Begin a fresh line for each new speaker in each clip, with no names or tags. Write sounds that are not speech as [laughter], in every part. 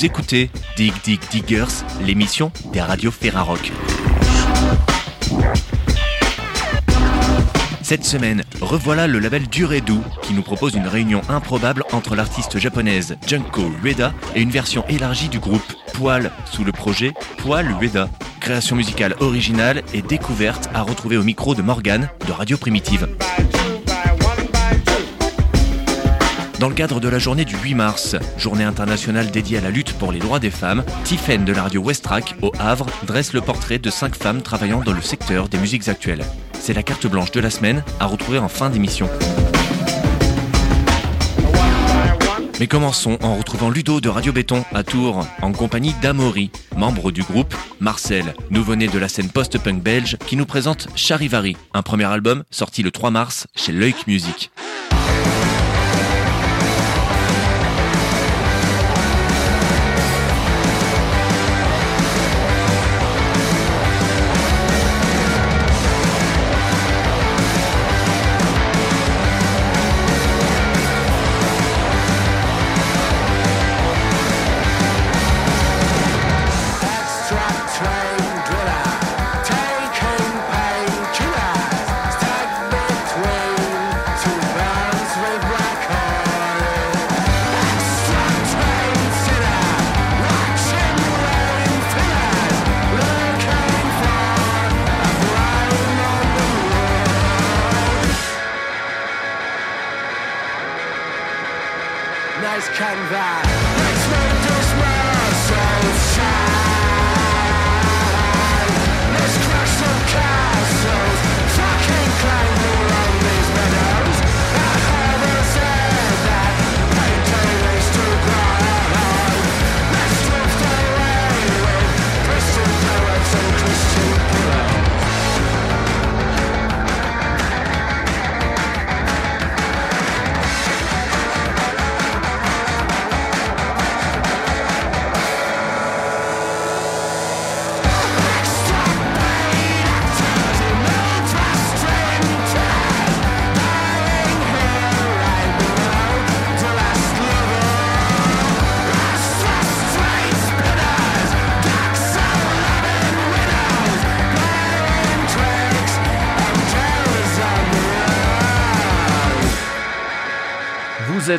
Vous écoutez Dig Dig Diggers, l'émission des radios Ferrarock. Cette semaine, revoilà le label Duredu qui nous propose une réunion improbable entre l'artiste japonaise Junko Ueda et une version élargie du groupe Poil sous le projet Poil Ueda. Création musicale originale et découverte à retrouver au micro de Morgan de Radio Primitive. Dans le cadre de la journée du 8 mars, journée internationale dédiée à la lutte pour les droits des femmes, Tiffen de la radio Westrack au Havre dresse le portrait de cinq femmes travaillant dans le secteur des musiques actuelles. C'est la carte blanche de la semaine à retrouver en fin d'émission. Mais commençons en retrouvant Ludo de Radio Béton à Tours, en compagnie d'Amaury, membre du groupe Marcel, nouveau-né de la scène post-punk belge, qui nous présente Charivari, un premier album sorti le 3 mars chez Leuk Music. canvas.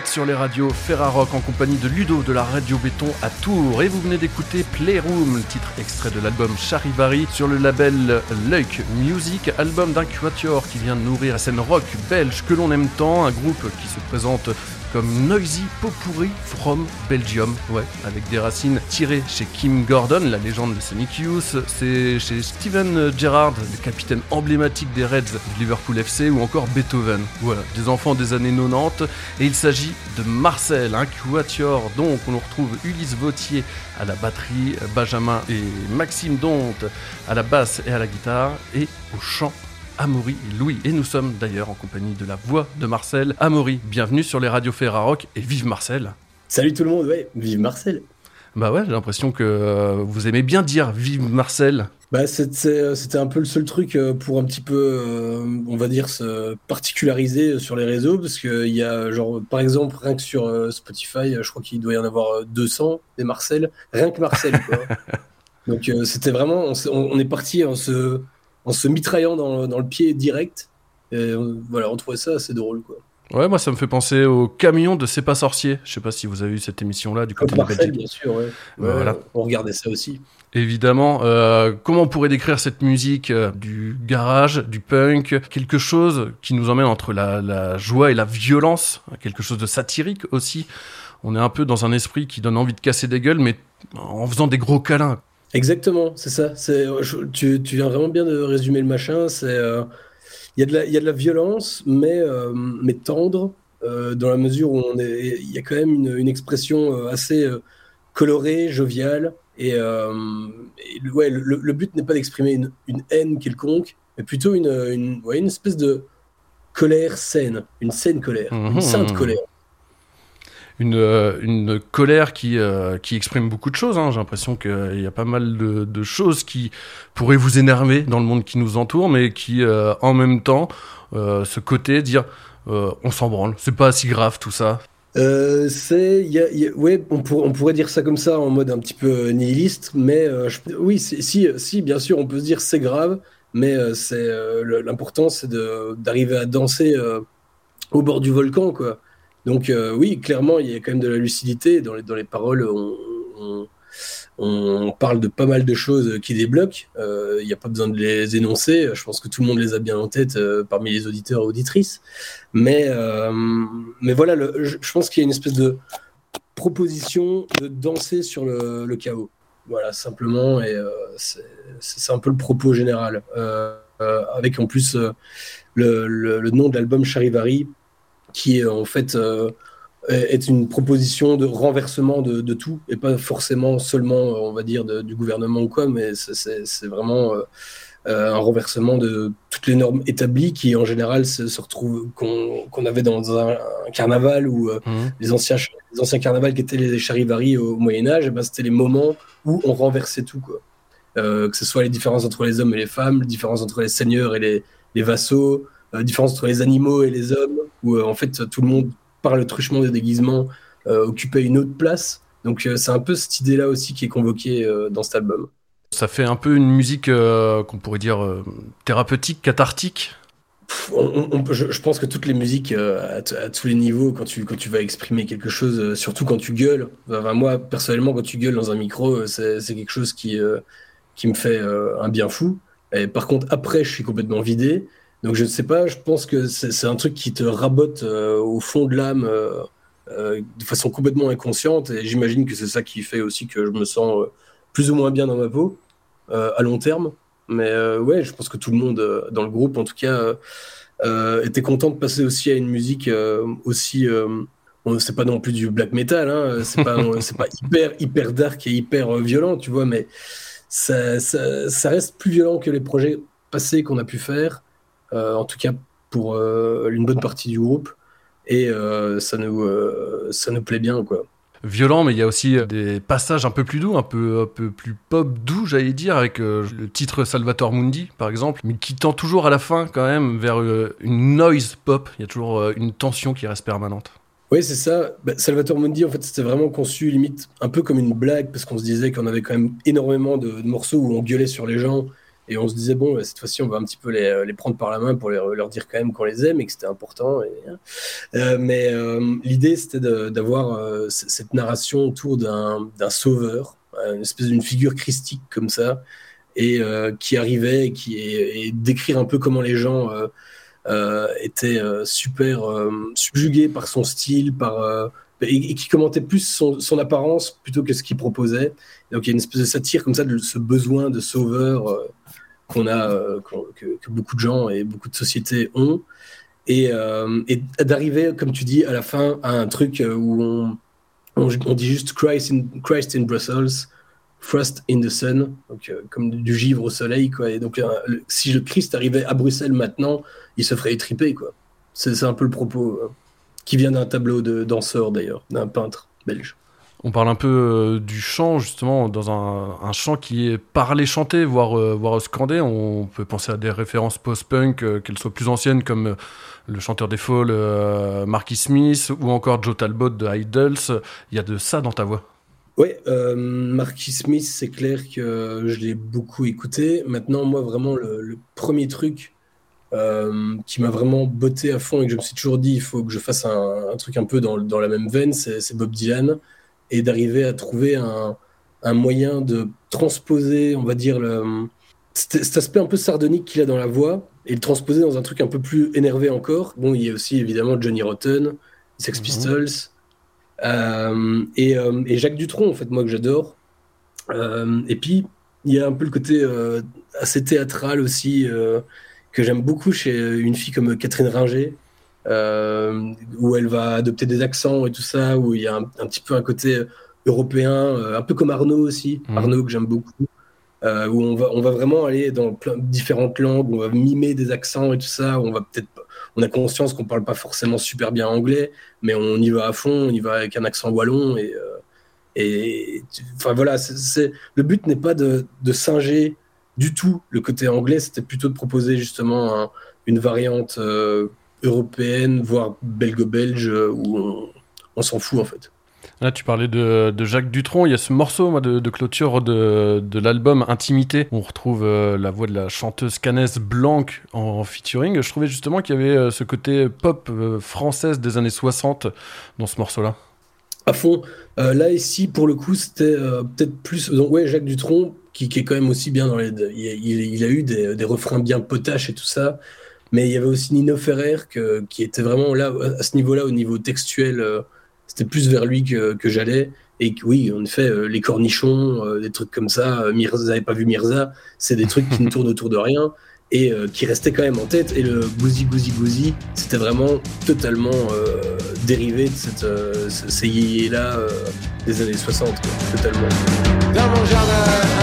Sur les radios Ferrarock en compagnie de Ludo de la radio Béton à Tours. Et vous venez d'écouter Playroom, titre extrait de l'album Charivari sur le label Leuk Music, album d'un quatuor qui vient de nourrir la scène rock belge que l'on aime tant, un groupe qui se présente comme Noisy Popuri from Belgium, ouais, avec des racines tirées chez Kim Gordon, la légende de Sonic Youth, c'est chez Steven Gerrard, le capitaine emblématique des Reds de Liverpool FC, ou encore Beethoven, voilà, des enfants des années 90, et il s'agit de Marcel, un donc on retrouve Ulysse Vautier à la batterie, Benjamin et Maxime Donte à la basse et à la guitare, et au chant Amaury et Louis. Et nous sommes d'ailleurs en compagnie de la voix de Marcel. Amaury, bienvenue sur les radios Ferrarock et vive Marcel.
Salut tout le monde, ouais, vive Marcel.
Bah ouais, j'ai l'impression que euh, vous aimez bien dire vive Marcel.
Bah c'était un peu le seul truc euh, pour un petit peu, euh, on va dire, se particulariser sur les réseaux, parce qu'il y a, genre, par exemple, rien que sur Spotify, je crois qu'il doit y en avoir 200 des Marcel, rien que Marcel, quoi. [laughs] Donc c'était vraiment, on, on, est parti en se en se mitraillant dans, dans le pied direct. Et voilà, on trouvait ça assez drôle, quoi.
Ouais, moi ça me fait penser au camion de C'est pas sorcier. Je sais pas si vous avez vu cette émission-là du côté de Belgique.
bien sûr, ouais. voilà. On regardait ça aussi.
Évidemment, euh, comment on pourrait décrire cette musique euh, du garage, du punk, quelque chose qui nous emmène entre la, la, joie et la violence, quelque chose de satirique aussi. On est un peu dans un esprit qui donne envie de casser des gueules, mais en faisant des gros câlins.
Exactement, c'est ça. C'est, tu, tu, viens vraiment bien de résumer le machin. Euh, il y, a de la, y a de la violence, mais, euh, mais tendre, euh, dans la mesure où il y a quand même une, une expression assez colorée, joviale. Et, ouais, le, but n'est pas d'exprimer une, une, haine quelconque, mais plutôt une, une, ouais, une espèce de colère saine, une saine colère, une mmh. sainte colère
une, euh, une colère qui, euh, qui exprime beaucoup de choses. Hein. J'ai l'impression qu'il y a pas mal de, choses qui pourraient vous énerver dans le monde qui nous entoure, mais qui, euh, en même temps, ce côté, dire on s'en branle, c'est pas si grave tout ça.
euh, c'est, ouais, on, on, pourrait dire ça comme ça en mode un petit peu nihiliste, mais oui, si, si, bien sûr, on peut se dire c'est grave, mais c'est l'important, c'est d'arriver à danser au bord du volcan, quoi. Donc oui, clairement, il y a quand même de la lucidité dans les, dans les paroles. on, parle de pas mal de choses qui débloquent. Il euh, n'y a pas besoin de les énoncer. Je pense que tout le monde les a bien en tête euh, parmi les auditeurs et auditrices. Mais, euh, mais voilà, je, pense qu'il y a une espèce de proposition de danser sur le, chaos. Voilà, simplement. Et c'est un peu le propos général. avec en plus le, le, nom de l'album Charivari, qui est en fait est une proposition de renversement de, de, tout et pas forcément seulement, on va dire, du gouvernement ou quoi, mais c'est vraiment euh, euh, un renversement de toutes les normes établies qui, en général, se, se retrouvent qu'on avait dans un, carnaval ou euh, mmh. les, anciens, les anciens carnavals qui étaient les charivaris au, Moyen-Âge, ben, c'était les moments où on renversait tout, quoi. que ce soit les différences entre les hommes et les femmes, les différences entre les seigneurs et les, les vassaux, la différence entre les animaux et les hommes, où en fait tout le monde par le truchement des déguisements, euh, occuper une autre place. Donc euh, c'est un peu cette idée-là aussi qui est convoquée euh, dans cet album.
Ça fait un peu une musique qu'on pourrait dire thérapeutique, cathartique?
je, pense que toutes les musiques à, tous les niveaux, quand tu, quand tu vas exprimer quelque chose, surtout quand tu gueules, moi personnellement, quand tu gueules dans un micro, c'est quelque chose qui, qui me fait un bien fou. Et par contre, après, je suis complètement vidé. Donc je ne sais pas, je pense que c'est un truc qui te rabote euh, au fond de l'âme euh, euh, de façon complètement inconsciente. Et j'imagine que c'est ça qui fait aussi que je me sens plus ou moins bien dans ma peau à long terme. Mais ouais, je pense que tout le monde dans le groupe, en tout cas, était content de passer aussi à une musique aussi. c'est pas non plus du black metal, hein, c'est pas, [laughs] pas hyper, hyper dark et hyper violent, tu vois, mais ça, ça, ça reste plus violent que les projets passés qu'on a pu faire. Euh, en tout cas pour euh, une bonne partie du groupe. Et euh, ça, nous, ça nous plaît bien, quoi
violent, mais il y a aussi des passages un peu plus doux, un peu, un peu plus pop doux, j'allais dire, avec le titre Salvatore Mundi, par exemple, mais qui tend toujours à la fin, quand même, vers une noise pop. Il y a toujours une tension qui reste permanente.
Oui, c'est ça. Bah, Salvatore Mundi, en fait, c'était vraiment conçu limite un peu comme une blague, parce qu'on se disait qu'on avait quand même énormément de, morceaux où on gueulait sur les gens et on se disait, bon, cette fois-ci, on va un petit peu les, euh, les prendre par la main pour leur dire quand même qu'on les aime et que c'était important. Hein. euh, mais euh, l'idée, c'était d'avoir cette narration autour d'un sauveur, une espèce d'une figure christique comme ça, et qui arrivait et, qui, et, décrire un peu comment les gens étaient super subjugués par son style, par. Et, qui commentait plus son, apparence plutôt que ce qu'il proposait. Donc il y a une espèce de satire comme ça de ce besoin de sauveur qu'on a, euh, que, beaucoup de gens et beaucoup de sociétés ont, euh, et, d'arriver, comme tu dis, à la fin à un truc euh, où on, on, dit juste Christ in, Brussels, Frost in the Sun, donc, comme du givre au soleil, quoi. Et donc, si le Christ arrivait à Bruxelles maintenant, il se ferait étriper, quoi. C'est un peu le propos qui vient d'un tableau de danseur, d'ailleurs, d'un peintre belge.
On parle un peu euh, du chant, justement, dans un, chant qui est parlé, chanté, voire, euh, voire scandé. On peut penser à des références post-punk, euh, qu'elles soient plus anciennes, comme le chanteur des Falls, Marky Smith, ou encore Joe Talbot de Idols. Il y a de ça dans ta voix.
Oui, Marky Smith, c'est clair que je l'ai beaucoup écouté. Maintenant, moi, vraiment, le, premier truc qui m'a vraiment botté à fond et que je me suis toujours dit, il faut que je fasse un, truc un peu dans, dans la même veine, c'est Bob Dylan et d'arriver à trouver un, un, moyen de transposer, on va dire, le, cet, aspect un peu sardonique qu'il a dans la voix et le transposer dans un truc un peu plus énervé encore. Bon, il y a aussi évidemment Johnny Rotten, Sex mhm. Pistols euh, et, euh, et, Jacques Dutronc, en fait, moi que j'adore. Euh, et puis, il y a un peu le côté assez théâtral aussi que j'aime beaucoup chez une fille comme Catherine Ringer, où elle va adopter des accents et tout ça, où il y a un, petit peu un côté européen, euh, un peu comme Arnaud aussi, mhm. Arnaud que j'aime beaucoup, euh, où on va, on va vraiment aller dans plein, différentes langues, on va mimer des accents et tout ça, on va peut-être on a conscience qu'on parle pas forcément super bien anglais, mais on y va à fond, on y va avec un accent wallon et et enfin voilà, c'est le but n'est pas de, de, singer du tout le côté anglais, c'était plutôt de proposer justement une variante européenne, voire belgo-belge, où on s'en fout en fait.
Là, tu parlais de, Jacques Dutronc. Il y a ce morceau de, clôture de, l'album Intimité. Où on retrouve euh, la voix de la chanteuse canaise Blanc en, featuring. Je trouvais justement qu'il y avait euh, ce côté pop euh, française des années 60 dans ce morceau-là.
À fond. là, ici, pour le coup, c'était peut-être plus. Donc, ouais, Jacques Dutronc, qui, est quand même aussi bien dans les. Il, a eu des, refrains bien potaches et tout ça. Mais il y avait aussi Nino Ferrer qui était vraiment là, à ce niveau-là, au niveau textuel c'était plus vers lui que, j'allais. Et oui, en effet, euh, les cornichons, euh, des trucs comme ça, euh, Mirza, vous n'avez pas vu Mirza, c'est des trucs qui ne [laughs] tournent autour de rien et qui restaient quand même en tête. Et le Gouzi Gouzi Gouzi, c'était vraiment totalement dérivé de cette, ces là des années 60, totalement. Dans mon jardin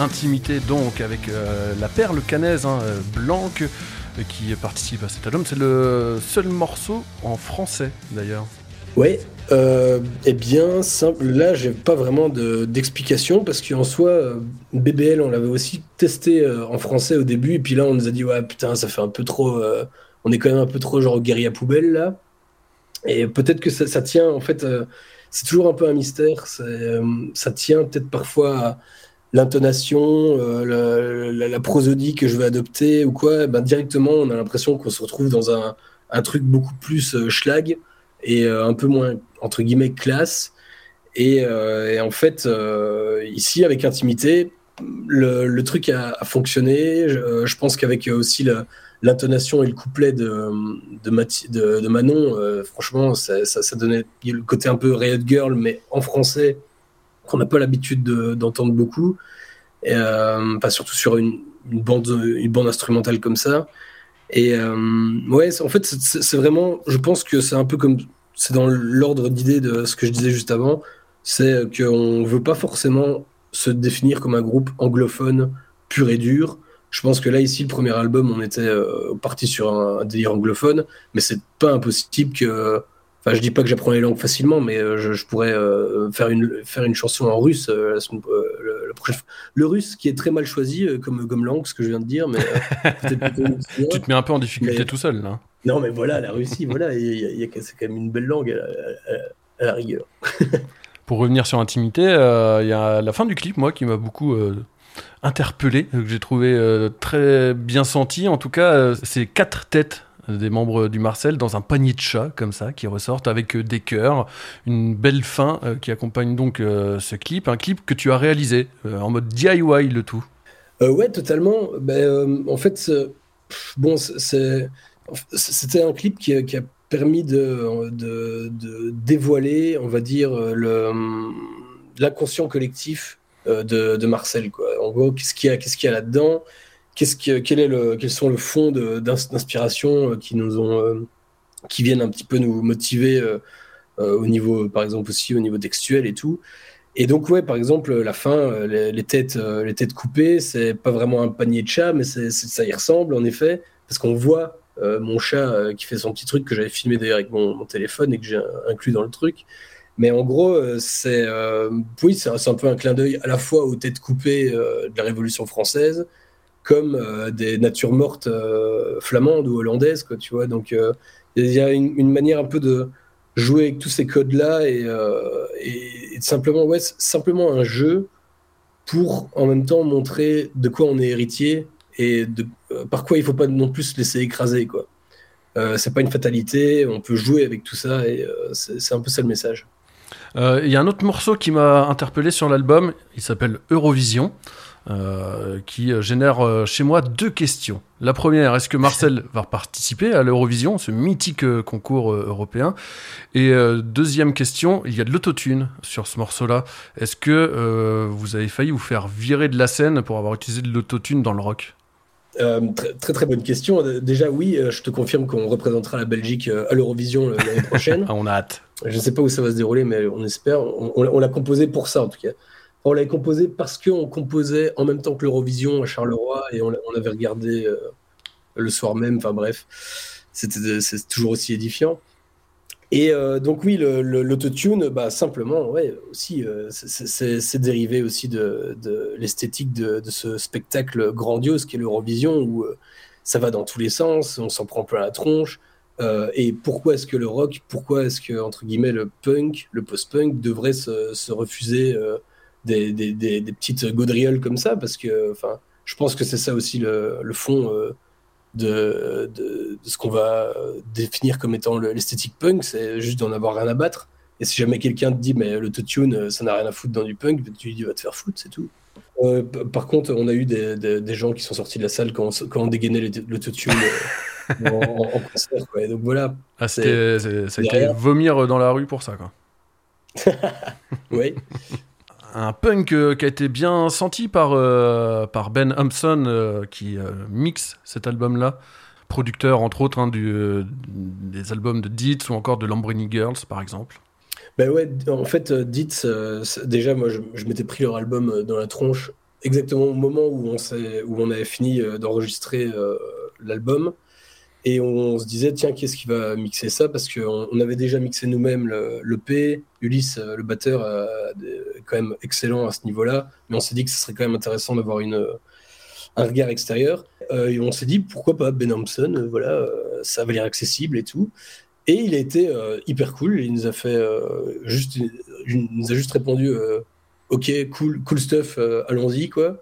intimité donc avec euh, la perle canaise hein, euh, qui participe à cet album. C'est le seul morceau en français d'ailleurs. Oui, euh, eh bien, simple, là, j'ai pas vraiment d'explication parce qu'en soi, BBL, on l'avait aussi testé en français au début, et puis là, on nous a dit, ouais, putain, ça fait un peu trop. on est quand même un peu trop genre guérilla poubelle là. Et peut-être que ça, tient, en fait, c'est toujours un peu un mystère. ça tient peut-être parfois l'intonation, euh, la, prosodie que je vais adopter ou quoi, ben directement on a l'impression qu'on se retrouve dans un, un truc beaucoup plus euh, schlag et euh, un peu moins entre guillemets classe. Et, en fait, ici avec intimité, le, truc a, fonctionné. Je, pense qu'avec aussi l'intonation et le couplet de, de, de, Manon, franchement, ça, ça, donnait le côté un peu Riot Girl, mais en français qu'on n'a pas l'habitude d'entendre beaucoup, et, euh, surtout sur une, bande, instrumentale comme ça. Et euh, ouais, en fait, c'est vraiment, je pense que c'est un peu comme, c'est dans l'ordre d'idée de ce que je disais juste avant, c'est qu'on ne veut pas forcément se définir comme un groupe anglophone pur et dur. Je pense que là, ici, le premier album, on était euh, parti sur un, délire anglophone, mais c'est pas impossible que Enfin, je dis pas que j'apprends les langues facilement, mais euh, je, pourrais euh, faire, une, faire une chanson en russe euh, le, le, russe qui est très mal choisi comme, comme langue, ce que je viens de dire, mais [laughs]
tu te mets un peu en difficulté tout seul, là.
Non, mais voilà, la Russie, voilà, c'est quand même une belle langue à, la rigueur. [laughs]
Pour revenir sur Intimité, il y a la fin du clip, moi, qui m'a beaucoup interpellé, que j'ai trouvé très bien senti. En tout cas, c'est quatre têtes des membres du Marcel dans un panier de chat comme ça qui ressortent avec des cœurs, une belle fin qui accompagne donc ce clip, un clip que tu as réalisé en mode DIY le tout.
ouais, totalement. Ben, en fait, bon, c'était un clip qui, a permis de, de, dévoiler, on va dire, l'inconscient collectif euh, de, Marcel. Quoi. En gros, qu'est-ce qu'il y a, qu'il y a là-dedans? Qu'est-ce quel est le, Quels sont le fond d'inspiration euh, qui nous ont, euh, qui viennent un petit peu nous motiver au niveau, par exemple aussi au niveau textuel et tout. Et donc ouais, par exemple, la fin, les, têtes, les têtes coupées, c'est pas vraiment un panier de chat, mais ça y ressemble en effet, parce qu'on voit mon chat qui fait son petit truc que j'avais filmé d'ailleurs avec mon, téléphone et que j'ai inclus dans le truc. Mais en gros, euh, c'est euh, oui, c'est un, peu un clin d'œil à la fois aux têtes coupées euh, de la Révolution française, comme des natures mortes flamandes ou hollandaises, quoi, tu vois. Donc, il y a une, manière un peu de jouer avec tous ces codes-là et, simplement, ouais, simplement un jeu pour en même temps montrer de quoi on est héritier et par quoi il ne faut pas non plus se laisser écraser, quoi. c'est pas une fatalité, on peut jouer avec tout ça et c'est un peu ça le message.
Euh, il y a un autre morceau qui m'a interpellé sur l'album, il s'appelle Eurovision. Euh, qui génère euh, chez moi deux questions. La première, est-ce que Marcel [laughs] va participer à l'Eurovision, ce mythique concours européen? Et deuxième question, il y a de l'autotune sur ce morceau-là. Est-ce que vous avez failli vous faire virer de la scène pour avoir utilisé de l'autotune dans le rock?
Très, très, très bonne question. Déjà oui, je te confirme qu'on représentera la Belgique à l'Eurovision l'année [laughs] prochaine.
Ah, on a hâte.
Je ne sais pas où ça va se dérouler, mais on espère. On, l'a composé pour ça, en tout cas. On l'a composé parce qu'on composait en même temps que l'Eurovision à Charleroi et on, avait regardé euh, le soir même. Enfin bref, c'est toujours aussi édifiant. Et euh, donc oui, l'autotune, bah, simplement, ouais, aussi, euh, c'est dérivé aussi de, l'esthétique de, ce spectacle grandiose qu'est l'Eurovision, où ça va dans tous les sens, on s'en prend plein la tronche, et pourquoi est-ce que le rock, pourquoi est-ce que, entre guillemets, le punk, le post-punk devrait se, refuser euh, des, petites gaudrioles comme ça Parce que, enfin, je pense que c'est ça aussi le, fond euh, de, ce qu'on va définir comme étant l'esthétique punk, c'est juste d'en avoir rien à battre. Et si jamais quelqu'un te dit, mais l'autotune, ça n'a rien à foutre dans du punk, tu lui dis, va te faire foutre, c'est tout. par contre, on a eu des, gens qui sont sortis de la salle quand on, quand on dégainait l'autotune [laughs] en, concert. Quoi. donc voilà.
Ah, ça a été vomir dans la rue pour ça, quoi. [laughs]
oui.
Un punk euh, qui a été bien senti par, euh, par Ben Hampson euh, qui mixe cet album-là. Producteur, entre autres, hein, du, des albums de Dietz ou encore de Lamborghini Girls, par exemple.
Ben ouais, en fait, Dietz, déjà, moi, je, je m'étais pris leur album dans la tronche exactement au moment où on, où on avait fini d'enregistrer l'album. Et on, se disait, tiens, qu'est-ce qui va mixer ça? Parce qu'on on avait déjà mixé nous-mêmes le, P. Ulysse, euh, le batteur, est quand même excellent à ce niveau-là. Mais on s'est dit que ce serait quand même intéressant d'avoir une, un regard extérieur. Euh, et on s'est dit, pourquoi pas Ben Hampson euh, Voilà, ça avait l'air accessible et tout. Et il a été hyper cool. Il nous a fait juste, il nous a juste répondu, ok, cool, cool stuff, allons-y, quoi.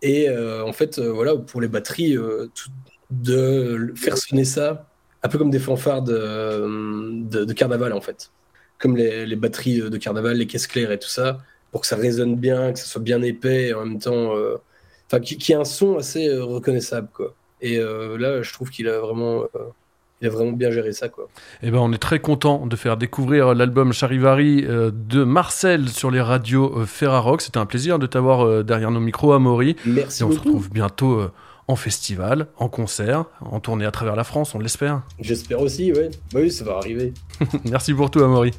Et en fait, voilà, pour les batteries, tout, de faire sonner ça un peu comme des fanfares de, carnaval en fait. Comme les, batteries de carnaval, les caisses claires et tout ça, pour que ça résonne bien, que ça soit bien épais et en même temps. Euh, enfin, qui, qui ait un son assez euh, reconnaissable quoi. Et euh, là, je trouve qu'il a vraiment. il a vraiment bien géré ça, quoi.
Eh ben, on est très content de faire découvrir l'album Charivari de Marcel sur les radios Ferrarock. C'était un plaisir de t'avoir derrière nos micros, Amaury.
Merci.
Et on
se
retrouve bientôt en festival, en concert, en tournée à travers la France, on l'espère.
J'espère aussi, ouais. Bah oui, ça va arriver. [laughs]
Merci pour tout, Amaury.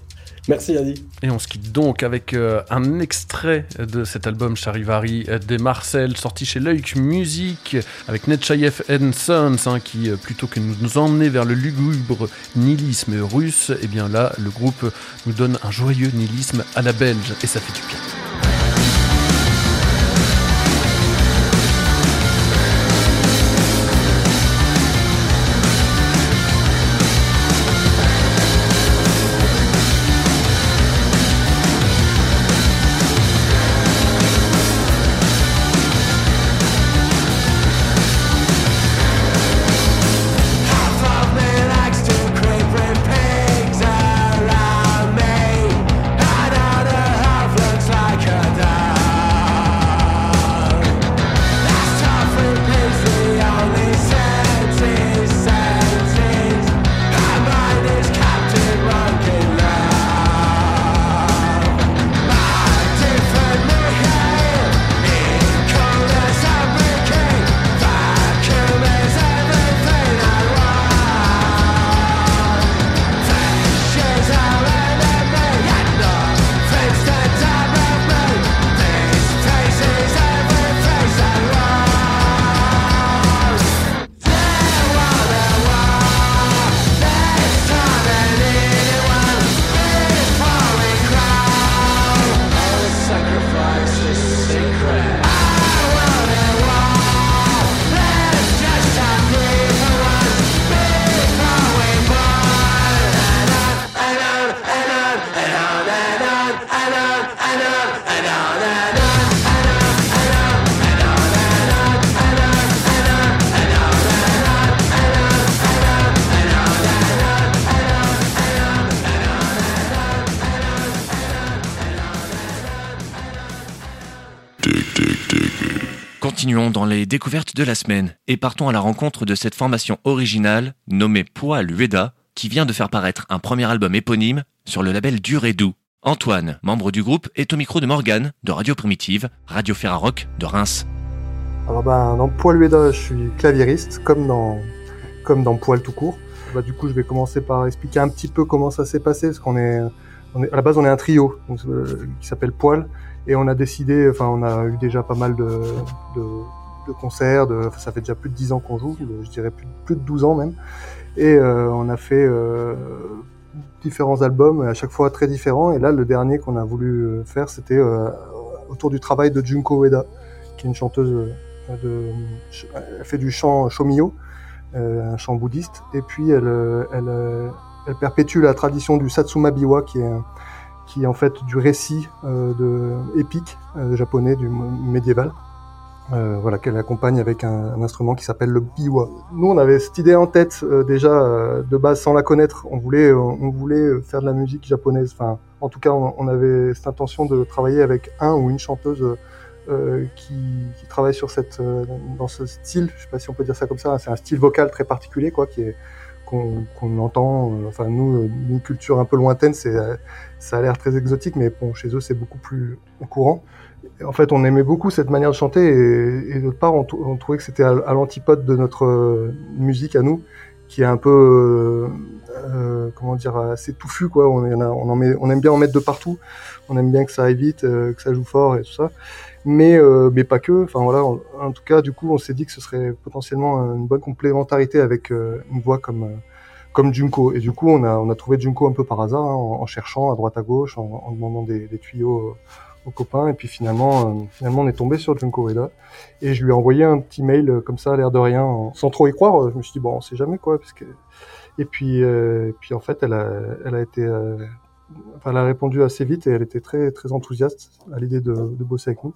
Merci, Andy.
Et on se quitte donc avec euh, un extrait de cet album Charivari euh, des Marcel, sorti chez Leuk Music, avec Netchayev Sons, hein, qui, euh, plutôt que de nous emmener vers le lugubre nihilisme russe, et eh bien là, le groupe nous donne un joyeux nihilisme à la belge, et ça fait du bien.
Les découvertes de la semaine et partons à la rencontre de cette formation originale nommée Poil Ueda qui vient de faire paraître un premier album éponyme sur le label Dur et Doux. Antoine, membre du groupe, est au micro de Morgane de Radio Primitive, Radio Ferrarock de Reims.
Alors ben, dans Poil Ueda, je suis claviériste, comme dans, comme dans Poil tout court. Bah, du coup, je vais commencer par expliquer un petit peu comment ça s'est passé, parce qu'on est, à la base, on est un trio euh, qui s'appelle Poil, et on a décidé, enfin, on a eu déjà pas mal de, de concerts, de, ça fait déjà plus de 10 ans qu'on joue, je dirais plus, de 12 ans même, et euh, on a fait euh, différents albums, à chaque fois très différents, et là, le dernier qu'on a voulu faire, c'était autour du travail de Junko Ueda, qui est une chanteuse de, elle fait du chant shomyo, euh, un chant bouddhiste, et puis elle, elle, elle, perpétue la tradition du Satsuma Biwa, qui est, qui est en fait du récit euh, de, épique euh, japonais, du médiéval. Euh, voilà, qu'elle accompagne avec un, un instrument qui s'appelle le biwa. Nous, on avait cette idée en tête euh, déjà euh, de base sans la connaître. On voulait, on voulait faire de la musique japonaise. Enfin, en tout cas, on, on avait cette intention de travailler avec un ou une chanteuse euh, qui, qui, travaille sur cette, euh, dans ce style, je sais pas si on peut dire ça comme ça, c'est un style vocal très particulier, quoi, qui est qu'on qu entend. Euh, enfin, nous, une culture un peu lointaine, c'est ça a l'air très exotique, mais bon, chez eux, c'est beaucoup plus courant. En fait, on aimait beaucoup cette manière de chanter, et, et d'autre part, on, trouvait que c'était à, l'antipode de notre musique à nous, qui est un peu euh, comment dire assez touffu quoi on, en met, on aime bien en mettre de partout on aime bien que ça aille vite euh, que ça joue fort et tout ça mais euh, mais pas que. Enfin voilà, en, tout cas, du coup, on s'est dit que ce serait potentiellement une bonne complémentarité avec euh, une voix comme euh, comme Junko. Et du coup, on a on a trouvé Junko un peu par hasard, hein, en, cherchant à droite à gauche, en, demandant des tuyaux Et puis finalement, finalement, on est tombé sur Junko Ueda. Et je lui ai envoyé un petit mail comme ça, à l'air de rien, sans trop y croire. Je me suis dit bon, on sait jamais quoi, parce que et puis, euh, puis en fait, elle a, elle a été, euh, enfin, elle a répondu assez vite et elle était très, très enthousiaste à l'idée de, de, bosser avec nous.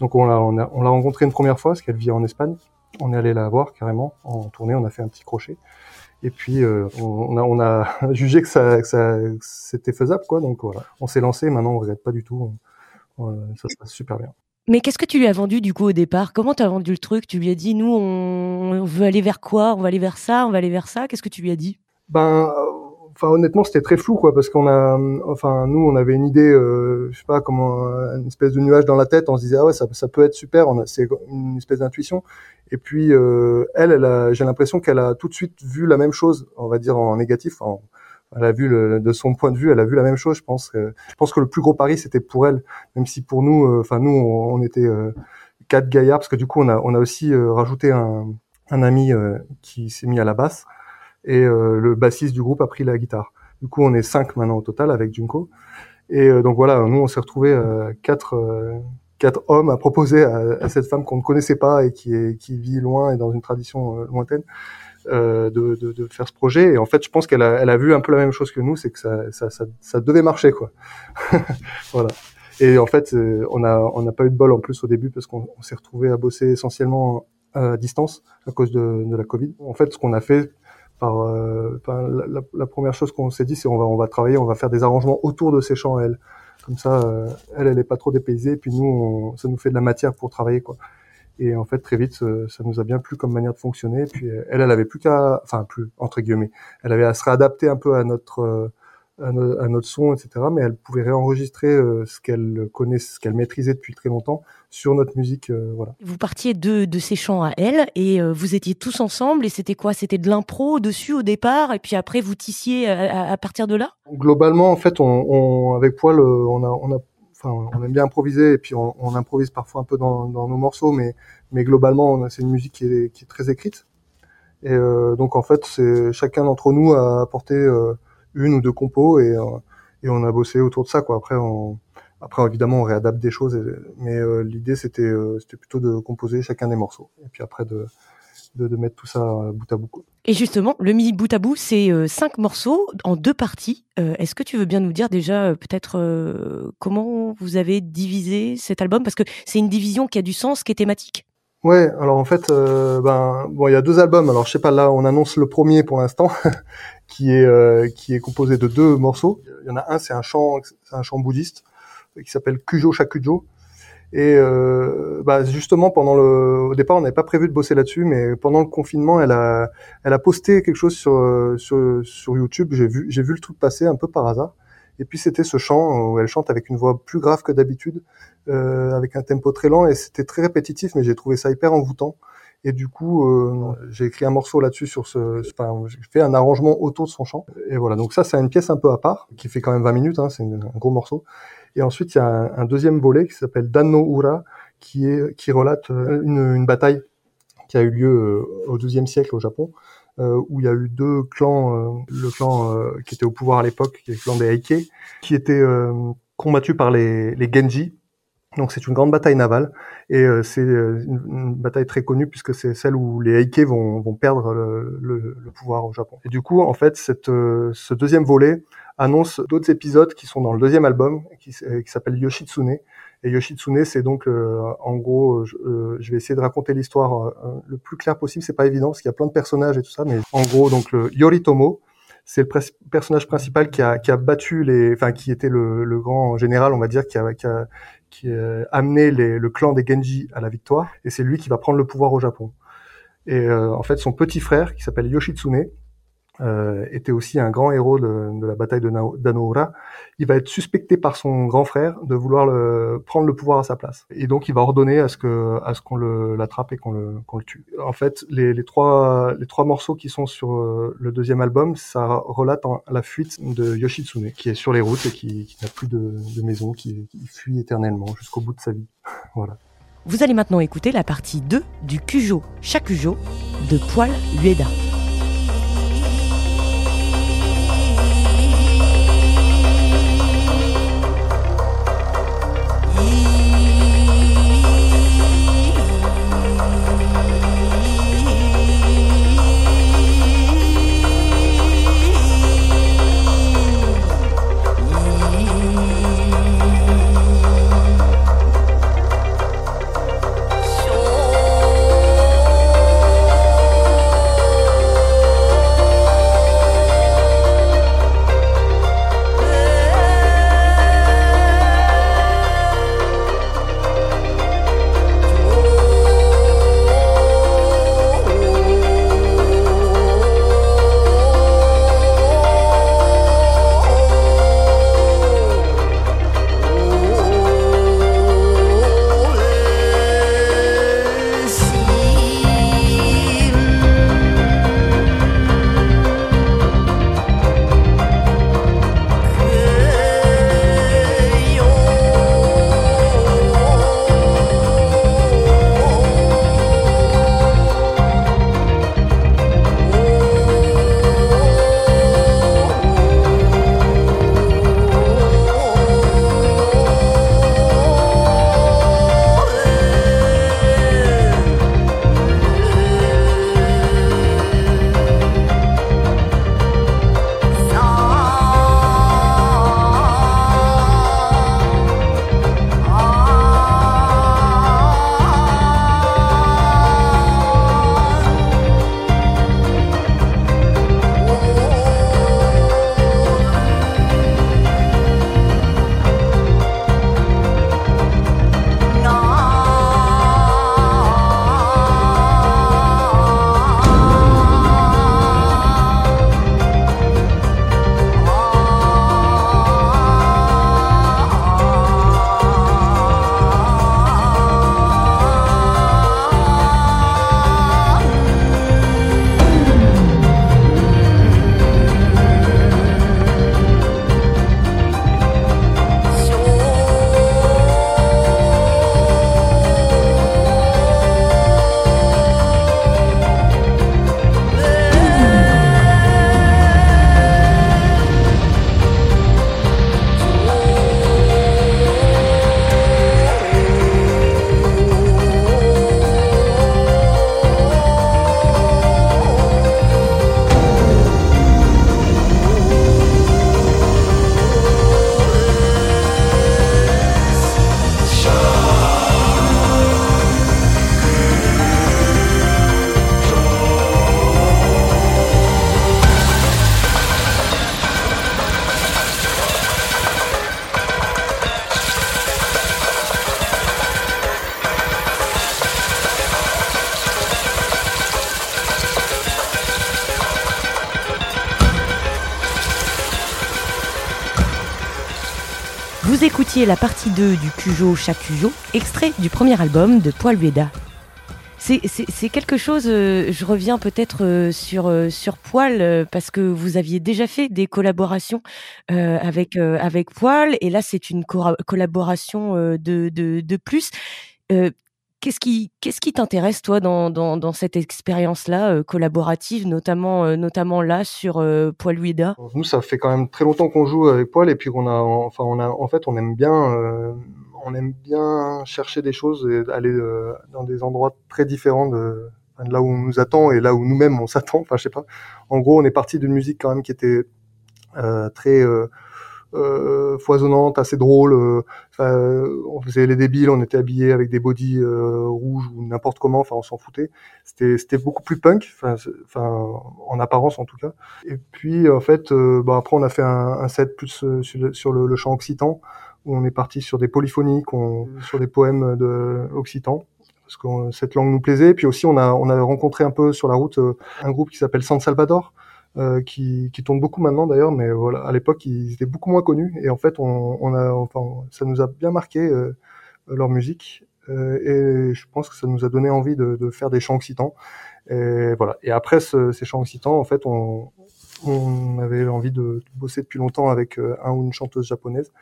Donc on l'a, on a, on l'a rencontrée une première fois parce qu'elle vit en Espagne. On est allé la voir carrément en tournée. On a fait un petit crochet. Et puis euh, on, a, on a [laughs] jugé que ça, que ça, c'était faisable quoi. Donc voilà, on s'est lancé. Maintenant on regrette pas du tout. Ça se passe super bien.
Mais qu'est-ce que tu lui as vendu du coup au départ? Comment tu as vendu le truc? Tu lui as dit nous on veut aller vers quoi? On va aller vers ça, on va aller vers ça? Qu'est-ce que tu lui as dit?
Ben enfin honnêtement c'était très flou quoi parce qu'on a enfin nous on avait une idée euh, je sais pas comment une espèce de nuage dans la tête. On se disait ah ouais ça, ça peut être super. On a c'est une espèce d'intuition. Et puis euh, elle elle a j'ai l'impression qu'elle a tout de suite vu la même chose on va dire en négatif en, elle a vu le, de son point de vue elle a vu la même chose je pense que je pense que le plus gros pari c'était pour elle même si pour nous euh, enfin nous on, on était euh, quatre gaillards parce que du coup on a on a aussi euh, rajouté un un ami qui s'est mis à la basse et euh, le bassiste du groupe a pris la guitare. Du coup, on est cinq maintenant au total avec Junko. Et euh, donc voilà, nous on s'est retrouvés euh, quatre quatre hommes à proposer à, à cette femme qu'on ne connaissait pas et qui est qui vit loin et dans une tradition lointaine. Euh, de, de, de, faire ce projet. Et en fait, je pense qu'elle a, elle a vu un peu la même chose que nous, c'est que ça, ça, ça, ça, devait marcher, quoi. [laughs] voilà. Et en fait, on a, on n'a pas eu de bol en plus au début parce qu'on s'est retrouvé à bosser essentiellement à distance à cause de, de la Covid. En fait, ce qu'on a fait, par, euh, la, première chose qu'on s'est dit, c'est on va, on va travailler, on va faire des arrangements autour de ces chants à elle. Comme ça, euh, elle, elle est pas trop dépaysée, et puis nous, on, ça nous fait de la matière pour travailler, quoi. Et en fait, très vite, ça nous a bien plu comme manière de fonctionner. Et puis elle, elle avait plus qu'à, enfin plus entre guillemets, elle avait à se réadapter un peu à notre à, no, à, notre son, etc. Mais elle pouvait réenregistrer euh, ce qu'elle connaît, ce qu'elle maîtrisait depuis très longtemps sur notre musique. Euh, voilà.
Vous partiez de, de ces chants à elle et euh, vous étiez tous ensemble et c'était quoi? C'était de l'impro dessus au départ et puis après vous tissiez à, à partir de là?
Globalement, en fait, on, on avec Poil, on a, on a Enfin, on aime bien improviser et puis on, improvise parfois un peu dans, nos morceaux, mais, mais globalement, c'est une musique qui est, qui est très écrite. Et euh, donc en fait, c'est chacun d'entre nous a apporté euh, une ou deux compos et, euh, et on a bossé autour de ça quoi. Après on après évidemment on réadapte des choses mais l'idée c'était c'était plutôt de composer chacun des morceaux et puis après de de, de mettre tout ça bout à bout. Quoi.
Et justement, le mini bout à bout, c'est euh, cinq morceaux en deux parties. Euh, Est-ce que tu veux bien nous dire déjà peut-être euh, comment vous avez divisé cet album? Parce que c'est une division qui a du sens, qui est thématique.
Ouais, alors en fait, euh, ben bon, il y a deux albums. Alors je sais pas là, on annonce le premier pour l'instant, [laughs] qui est euh, qui est composé de deux morceaux. Il y en a un, c'est un chant, c'est un chant bouddhiste qui s'appelle Kujo Shakujo, Et euh, bah justement, pendant le, au départ, on n'avait pas prévu de bosser là-dessus, mais pendant le confinement, elle a, elle a posté quelque chose sur sur, sur YouTube. J'ai vu, j'ai vu le truc passer un peu par hasard. Et puis c'était ce chant où elle chante avec une voix plus grave que d'habitude, euh, avec un tempo très lent, et c'était très répétitif, mais j'ai trouvé ça hyper envoûtant. Et du coup, euh, j'ai écrit un morceau là-dessus sur ce, enfin, j'ai fait un arrangement autour de son chant. Et voilà, donc ça, c'est une pièce un peu à part, qui fait quand même 20 minutes, hein, c'est un gros morceau. Et ensuite, il y a un, deuxième volet qui s'appelle Danno Ura, qui est, qui relate euh, une, une bataille qui a eu lieu euh, au XIIe siècle au Japon, euh, où il y a eu deux clans, le clan qui était au pouvoir à l'époque, qui est le clan des Heike, qui était combattu par les, les Genji, donc c'est une grande bataille navale et euh, c'est euh, une, bataille très connue puisque c'est celle où les Heike vont, vont perdre le, le, le, pouvoir au Japon. Et du coup, en fait, cette, euh, ce deuxième volet annonce d'autres épisodes qui sont dans le deuxième album qui, qui s'appelle Yoshitsune. Et Yoshitsune, c'est donc en gros, je, je, vais essayer de raconter l'histoire le plus clair possible. C'est pas évident parce qu'il y a plein de personnages et tout ça, mais en gros, donc le Yoritomo, c'est le personnage principal qui a, qui a battu les, enfin qui était le, le, grand général, on va dire, qui a, qui a, qui a amené le clan des Genji à la victoire, et c'est lui qui va prendre le pouvoir au Japon. Et euh, en fait, son petit frère, qui s'appelle Yoshitsune, euh, était aussi un grand héros de, la bataille de Danoura. Il va être suspecté par son grand frère de vouloir le, prendre le pouvoir à sa place. Et donc, il va ordonner à ce que, à ce qu'on l'attrape et qu'on le, qu'on le tue. En fait, les, les, trois, les trois morceaux qui sont sur euh, le deuxième album, ça relate la fuite de Yoshitsune, qui est sur les routes et qui, qui n'a plus de, de maison, qui, qui fuit éternellement jusqu'au bout de sa vie. [laughs] voilà.
Vous allez maintenant écouter la partie 2 du Cujo Shakujo de Poil Ueda. La partie 2 du Cujo Chacujo, extrait du premier album de Poil Lueda. C'est quelque chose, euh, je reviens peut-être euh, sur, euh, sur Poil, parce que vous aviez déjà fait des collaborations avec, avec Poil, et là c'est une collaboration de, de, de plus. Qu'est-ce qui, qu'est-ce qui t'intéresse toi dans, dans, cette expérience-là collaborative, notamment, notamment là sur Poil Luida
Nous, ça fait quand même très longtemps qu'on joue avec Poil et puis a, enfin, on a, en fait, on aime bien on aime bien chercher des choses et aller euh, dans des endroits très différents de, là où on nous attend et là où nous-mêmes on s'attend. Enfin, je sais pas. En gros, on est parti d'une musique quand même qui était euh, très euh, foisonnante, assez drôle. on faisait les débiles, on était habillés avec des bodys rouges ou n'importe comment. Enfin, on s'en foutait. C'était c'était beaucoup plus punk. Enfin, en apparence en tout cas. Et puis en fait, bah, après on a fait un, set plus sur, le, le chant occitan où on est parti sur des polyphoniques, mm. sur des poèmes de occitan parce que cette langue nous plaisait. Puis aussi, on a, on a rencontré un peu sur la route euh, un groupe qui s'appelle San Salvador, euh, qui, qui tourne beaucoup maintenant d'ailleurs, mais voilà, à l'époque, ils étaient beaucoup moins connus. Et en fait, on, on a, enfin, ça nous a bien marqué euh, leur musique. Euh, et je pense que ça nous a donné envie de, de faire des chants occitans. Et voilà. Et après ce, ces chants occitans, en fait, on, on avait envie de, de bosser depuis longtemps avec un ou une chanteuse japonaise.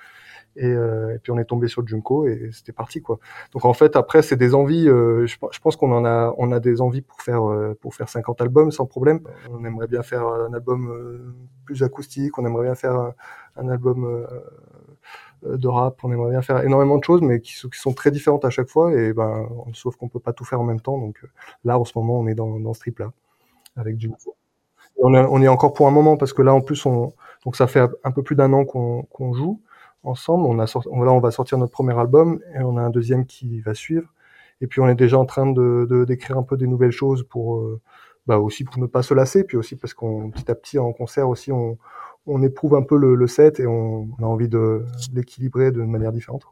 Et, euh, et, puis on est tombé sur Junko et c'était parti quoi. Donc en fait après c'est des envies. Euh, je, pense qu'on en a on a des envies pour faire euh, pour faire 50 albums sans problème. On aimerait bien faire un album euh, plus acoustique. On aimerait bien faire un, un album de rap. On aimerait bien faire énormément de choses mais qui, qui sont très différentes à chaque fois. Et ben sauf qu'on peut pas tout faire en même temps. Donc là en ce moment on est dans, dans ce trip là avec Junko. On, est encore pour un moment parce que là en plus on donc ça fait un peu plus d'un an qu'on qu'on joue ensemble. On va sortir notre premier album et on a un deuxième qui va suivre. Et puis on est déjà en train de d'écrire un peu des nouvelles choses pour euh, bah aussi pour ne pas se lasser, puis aussi parce qu'on petit à petit en concert aussi on, on éprouve un peu le, le set et on, a envie de, l'équilibrer de manière différente.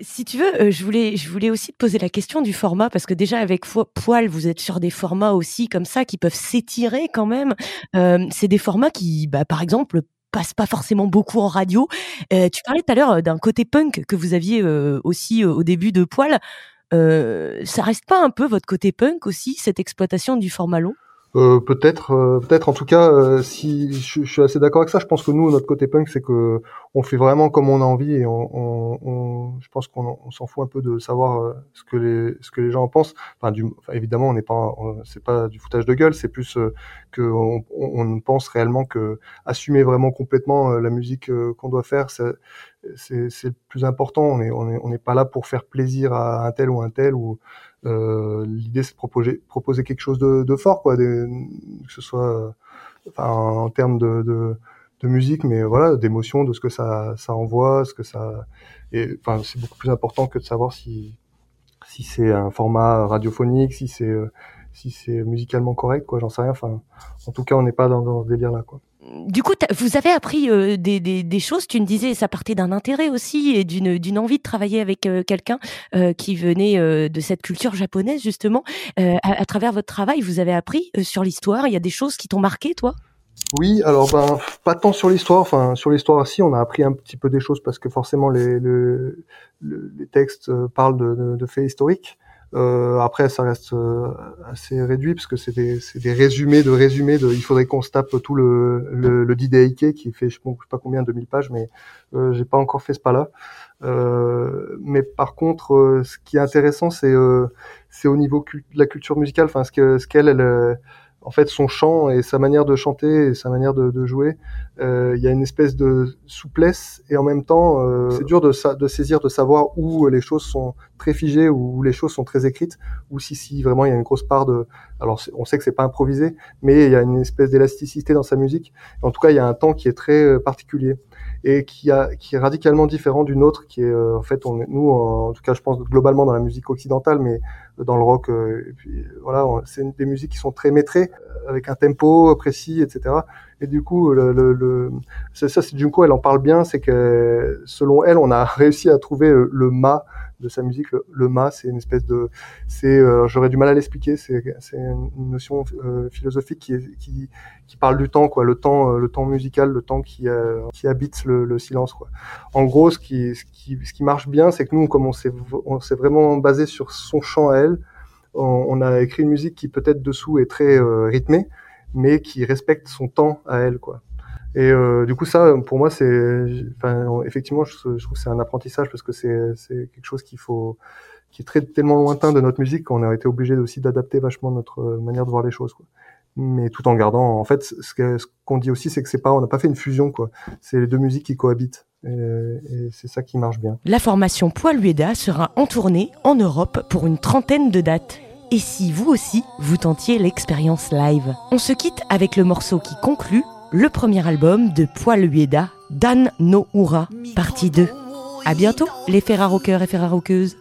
Si tu veux, euh, je voulais, je voulais aussi te poser la question du format parce que déjà avec Poil, vous êtes sur des formats aussi comme ça qui peuvent s'étirer quand même. Euh, c'est des formats qui, bah, par exemple, passe pas forcément beaucoup en radio. Euh, tu parlais tout à l'heure euh, d'un côté punk que vous aviez euh, aussi au début de Poil. ça reste pas un peu votre côté punk aussi, cette exploitation du format long?
Euh, peut-être, euh, peut-être. En tout cas, euh, si je, suis assez d'accord avec ça, je pense que nous, notre côté punk, c'est que on fait vraiment comme on a envie et on, on, on je pense qu'on on, s'en fout un peu de savoir ce que les ce que les gens en pensent. Enfin, du, évidemment, on n'est pas, c'est pas du foutage de gueule, c'est plus que on, on, pense réellement que assumer vraiment complètement la musique qu'on doit faire, c'est c'est le plus important. On est on est on n'est pas là pour faire plaisir à un tel ou un tel ou euh, L'idée, c'est de proposer, proposer quelque chose de, de fort, quoi, des, que ce soit enfin, en termes de, de, de musique, mais voilà, d'émotion, de ce que ça, ça envoie, ce que ça. Et enfin, c'est beaucoup plus important que de savoir si si c'est un format radiophonique, si c'est si c'est musicalement correct, quoi. J'en sais rien. Enfin, en tout cas, on n'est pas dans, dans ce délire-là, quoi
du coup, vous avez appris euh, des, choses. Tu me disais, ça partait d'un intérêt aussi et d'une, envie de travailler avec euh, quelqu'un euh, qui venait de cette culture japonaise justement. À, travers votre travail, vous avez appris sur l'histoire. Il y a des choses qui t'ont marqué, toi?
Oui, alors ben pas tant sur l'histoire. Enfin, sur l'histoire aussi, on a appris un petit peu des choses parce que forcément les, textes parlent de faits historiques. Euh, après, ça reste euh, assez réduit parce que c'est des, des, résumés de résumés. De, il faudrait qu'on se tape tout le, le, le Didaike qui fait je sais pas combien 2000 pages, mais euh, j'ai pas encore fait ce pas-là. Euh, mais par contre, euh, ce qui est intéressant, c'est c'est au niveau de la culture musicale. Enfin, ce que ce qu'elle elle, en fait, son chant et sa manière de chanter et sa manière de, de jouer, euh, il y a une espèce de souplesse et en même temps, euh, c'est dur de, de, saisir, de savoir où les choses sont très figées, où les choses sont très écrites, ou si, si vraiment il y a une grosse part de. Alors, on sait que c'est pas improvisé, mais il y a une espèce d'élasticité dans sa musique. En tout cas, il y a un temps qui est très euh, particulier et qui, a, qui est radicalement différent d'une autre qui est euh, en fait on nous en, tout cas je pense globalement dans la musique occidentale mais dans le rock euh, puis voilà c'est des musiques qui sont très maîtrées euh, avec un tempo précis etc et du coup le, le, le ça c'est Junko elle en parle bien c'est que selon elle on a [laughs] réussi à trouver le, le mât de sa musique. Le, le ma, c'est une espèce de, c'est, euh, j'aurais du mal à l'expliquer. C'est, une notion euh, philosophique qui, qui, qui parle du temps, quoi. Le temps, le temps musical, le temps qui, qui habite le, le, silence, quoi. En gros, ce qui, ce qui, ce qui marche bien, c'est que nous, comme on s'est, on s'est vraiment basé sur son chant à elle, on, on, a écrit une musique qui peut-être dessous est très rythmée, mais qui respecte son temps à elle, quoi. Et euh, du coup, ça, pour moi, c'est, enfin, effectivement, je, trouve que c'est un apprentissage parce que c'est, quelque chose qu'il faut, qui est très tellement lointain de notre musique qu'on a été obligé aussi d'adapter vachement notre manière de voir les choses, quoi. Mais tout en gardant, en fait, ce, qu'on dit aussi, c'est que c'est pas, on n'a pas fait une fusion, quoi. C'est les deux musiques qui cohabitent. Et c'est ça qui marche bien.
La formation Poilueda sera en tournée en Europe pour une trentaine de dates. Et si vous aussi, vous tentiez l'expérience live? On se quitte avec le morceau qui conclut le premier album de Poil Ueda, Dan no Ura, partie 2. À bientôt, les ferrarockeurs et ferrarockeuses.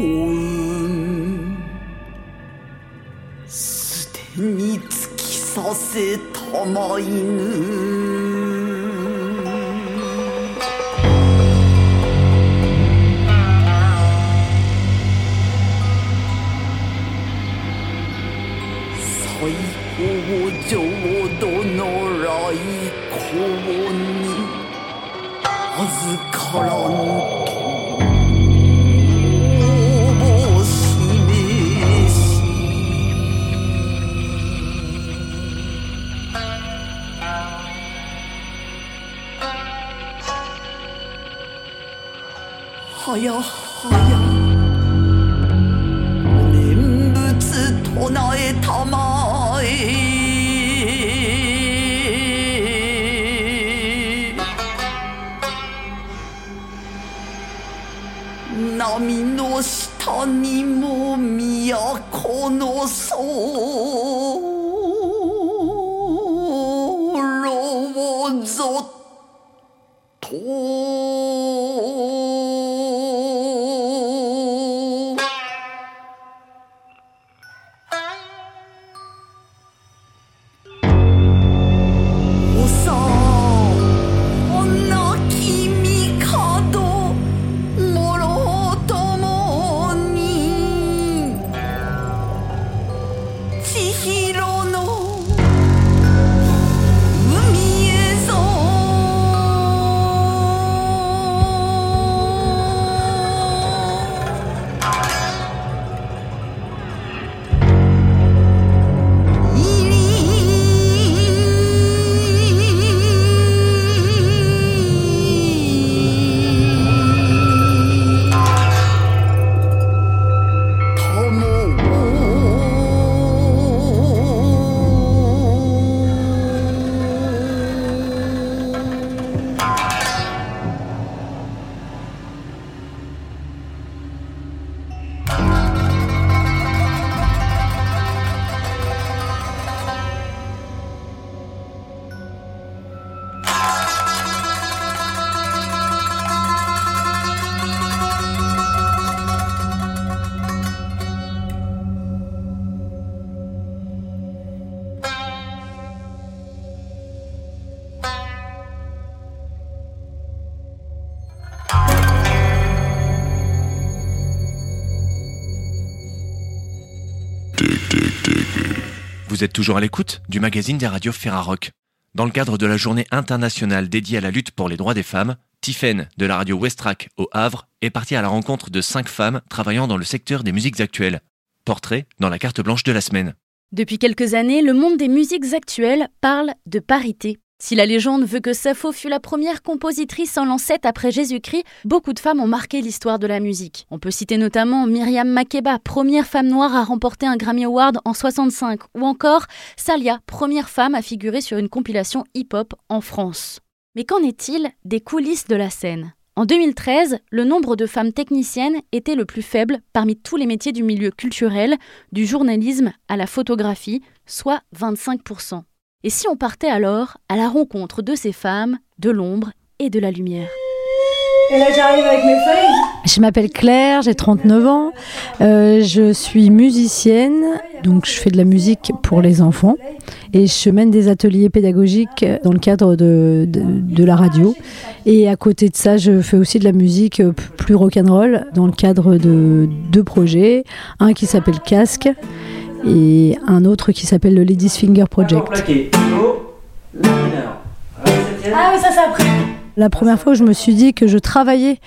幸運捨につきさせたまいぬ最高浄土の来光に預からぬ。およ。
Vous êtes toujours à l'écoute du magazine des radios Ferrarock. Dans le cadre de la journée internationale dédiée à la lutte pour les droits des femmes, Tiffen de la radio Westrack au Havre est partie à la rencontre de cinq femmes travaillant dans le secteur des musiques actuelles. Portrait dans la carte blanche de la semaine.
Depuis quelques années, le monde des musiques actuelles parle de parité. Si la légende veut que Sappho fut la première compositrice en lancette après Jésus-Christ, beaucoup de femmes ont marqué l'histoire de la musique. On peut citer notamment Myriam Makeba, première femme noire à remporter un Grammy Award en 65, ou encore Salia, première femme à figurer sur une compilation hip-hop en France. Mais qu'en est-il des coulisses de la scène? En 2013, le nombre de femmes techniciennes était le plus faible parmi tous les métiers du milieu culturel, du journalisme à la photographie, soit 25%. Et si on partait alors à la rencontre de ces femmes, de l'ombre et de la lumière?
Et là j'arrive avec mes feuilles. Je m'appelle Claire, j'ai 39 ans. Euh, je suis musicienne, donc je fais de la musique pour les enfants. Et je mène des ateliers pédagogiques dans le cadre de, de, la radio. Et à côté de ça, je fais aussi de la musique plus rock'n'roll dans le cadre de deux projets. Un qui s'appelle Casque et un autre qui s'appelle le Ladies Finger Project. Ah oui, ça c'est après. La première fois où je me suis dit que je travaillais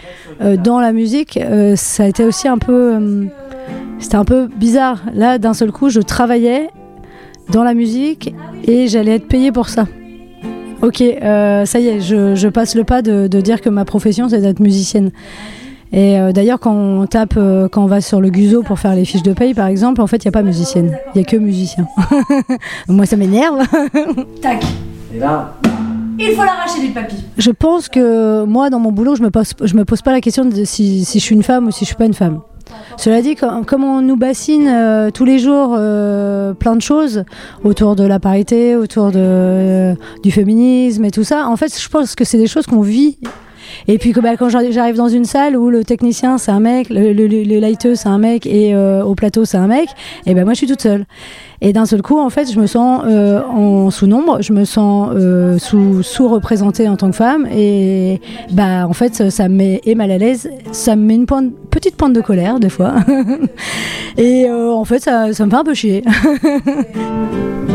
euh, dans la musique, euh, ça a été aussi un peu, euh, c'était un peu bizarre. Là, d'un seul coup, je travaillais dans la musique et j'allais être payée pour ça. Ok, ça y est, je, passe le pas de dire que ma profession c'est d'être musicienne. Et euh, d'ailleurs, quand on tape, euh, quand on va sur le Guzo pour faire les fiches de paye, par exemple, en fait, il n'y a pas musicienne. Il n'y a que musicien. [laughs] Moi, ça m'énerve. [laughs] Tac. Et là. Il faut l'arracher du papy. Je pense que moi, dans mon boulot, je me pose, je me pose pas la question de si, si je suis une femme ou si je suis pas une femme. Cela dit, comme, on nous bassine euh, tous les jours plein de choses autour de la parité, autour de, du féminisme et tout ça, en fait, je pense que c'est des choses qu'on vit et puis bah, quand j'arrive dans une salle où le technicien c'est un mec, le, le, c'est un mec et euh, au plateau c'est un mec, et ben moi je suis toute seule. Et d'un seul coup, en fait, je me sens euh, en sous-nombre, je me sens euh, sous, sous-représentée en tant que femme, et bah en fait, ça me met et mal à l'aise, ça me met une petite pointe de colère des fois, [laughs] et en fait, ça, ça me fait un peu chier. [laughs]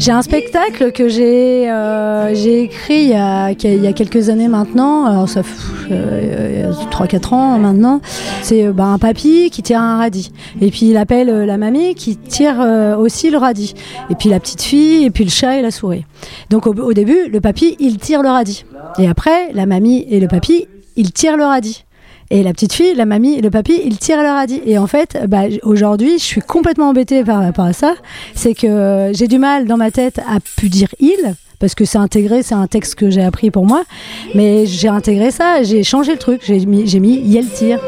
J'ai un spectacle que j'ai euh, écrit il y, a, il y, a, quelques années maintenant, alors ça euh, 3-4 ans maintenant. C'est euh, bah, un papy qui tire un radis. Et puis il appelle euh, la mamie qui tire aussi le radis. Et puis la petite fille, et puis le chat et la souris. Donc au, au début, le papy, il tire le radis. Et après, la mamie et le papy, ils tirent le radis. Et la petite fille, la mamie, le papy, ils tirent leur radis. Et en fait, bah, aujourd'hui, je suis complètement embêtée par rapport à ça. C'est que j'ai du mal dans ma tête à pu dire il parce que c'est intégré, c'est un texte que j'ai appris pour moi. Mais j'ai intégré ça, j'ai changé le truc, j'ai mis, j'ai mis Yel tire.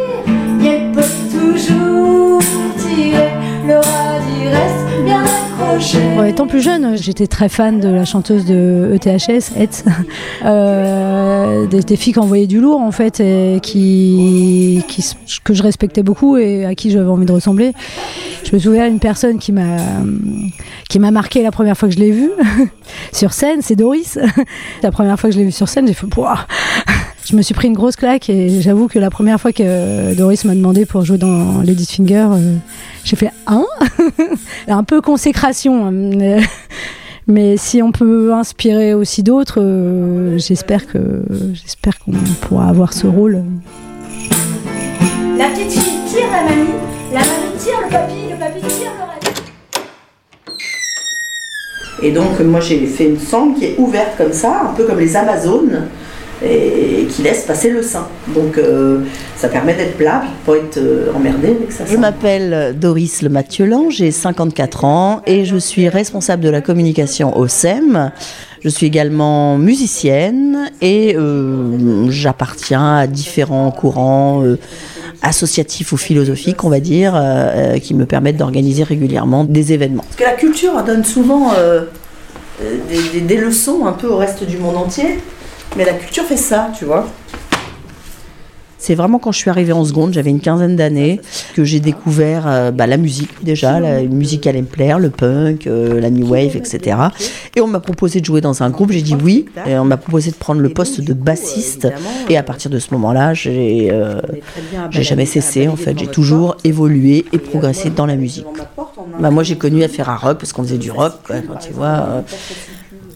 Toujours tirer, le bien étant plus jeune, j'étais très fan de la chanteuse de ETHS, Hetz, [laughs] euh, des, filles qui envoyaient du lourd en fait, qui, que je respectais beaucoup et à qui j'avais envie de ressembler. Je me souviens d'une personne qui m'a qui m'a marqué la première fois que je l'ai vue [laughs] sur scène, c'est Doris. [laughs] la première fois que je l'ai vue sur scène, j'ai fait pouah je me suis pris une grosse claque et j'avoue que la première fois que Doris m'a demandé pour jouer dans Lady Finger, euh, j'ai fait un, [laughs] un peu consécration. Hein, mais si on peut inspirer aussi d'autres, euh, j'espère que j'espère qu'on pourra avoir ce rôle. La petite fille tire la mamie, la mamie tire le papy, le papy tire le
Et donc moi j'ai fait une sangle qui est ouverte comme ça, un peu comme les Amazones et qui laisse passer le sein. Donc euh, ça permet d'être plat, puis de pas être euh, emmerdé avec ça.
Je m'appelle Doris Le Mathiolan, j'ai 54 ans et je suis responsable de la communication au SEM. Je suis également musicienne et euh, j'appartiens à différents courants associatifs ou philosophiques, on va dire, qui me permettent d'organiser régulièrement des événements.
Parce que la culture donne souvent des, leçons un peu au reste du monde entier. Mais la culture fait ça, tu vois.
C'est vraiment quand je suis arrivée en seconde, j'avais une quinzaine d'années, que j'ai découvert euh, bah, la musique déjà, la musique allait me plaire, le punk, euh, la new wave, etc. Et on m'a proposé de jouer dans un groupe, j'ai dit oui. Et on m'a proposé de prendre le poste de bassiste. Et à partir de ce moment-là, j'ai euh, j'ai jamais cessé en fait, j'ai toujours évolué et progressé dans la musique. Bah, moi, j'ai connu Affaire Rock parce qu'on faisait du rock, quoi, tu vois.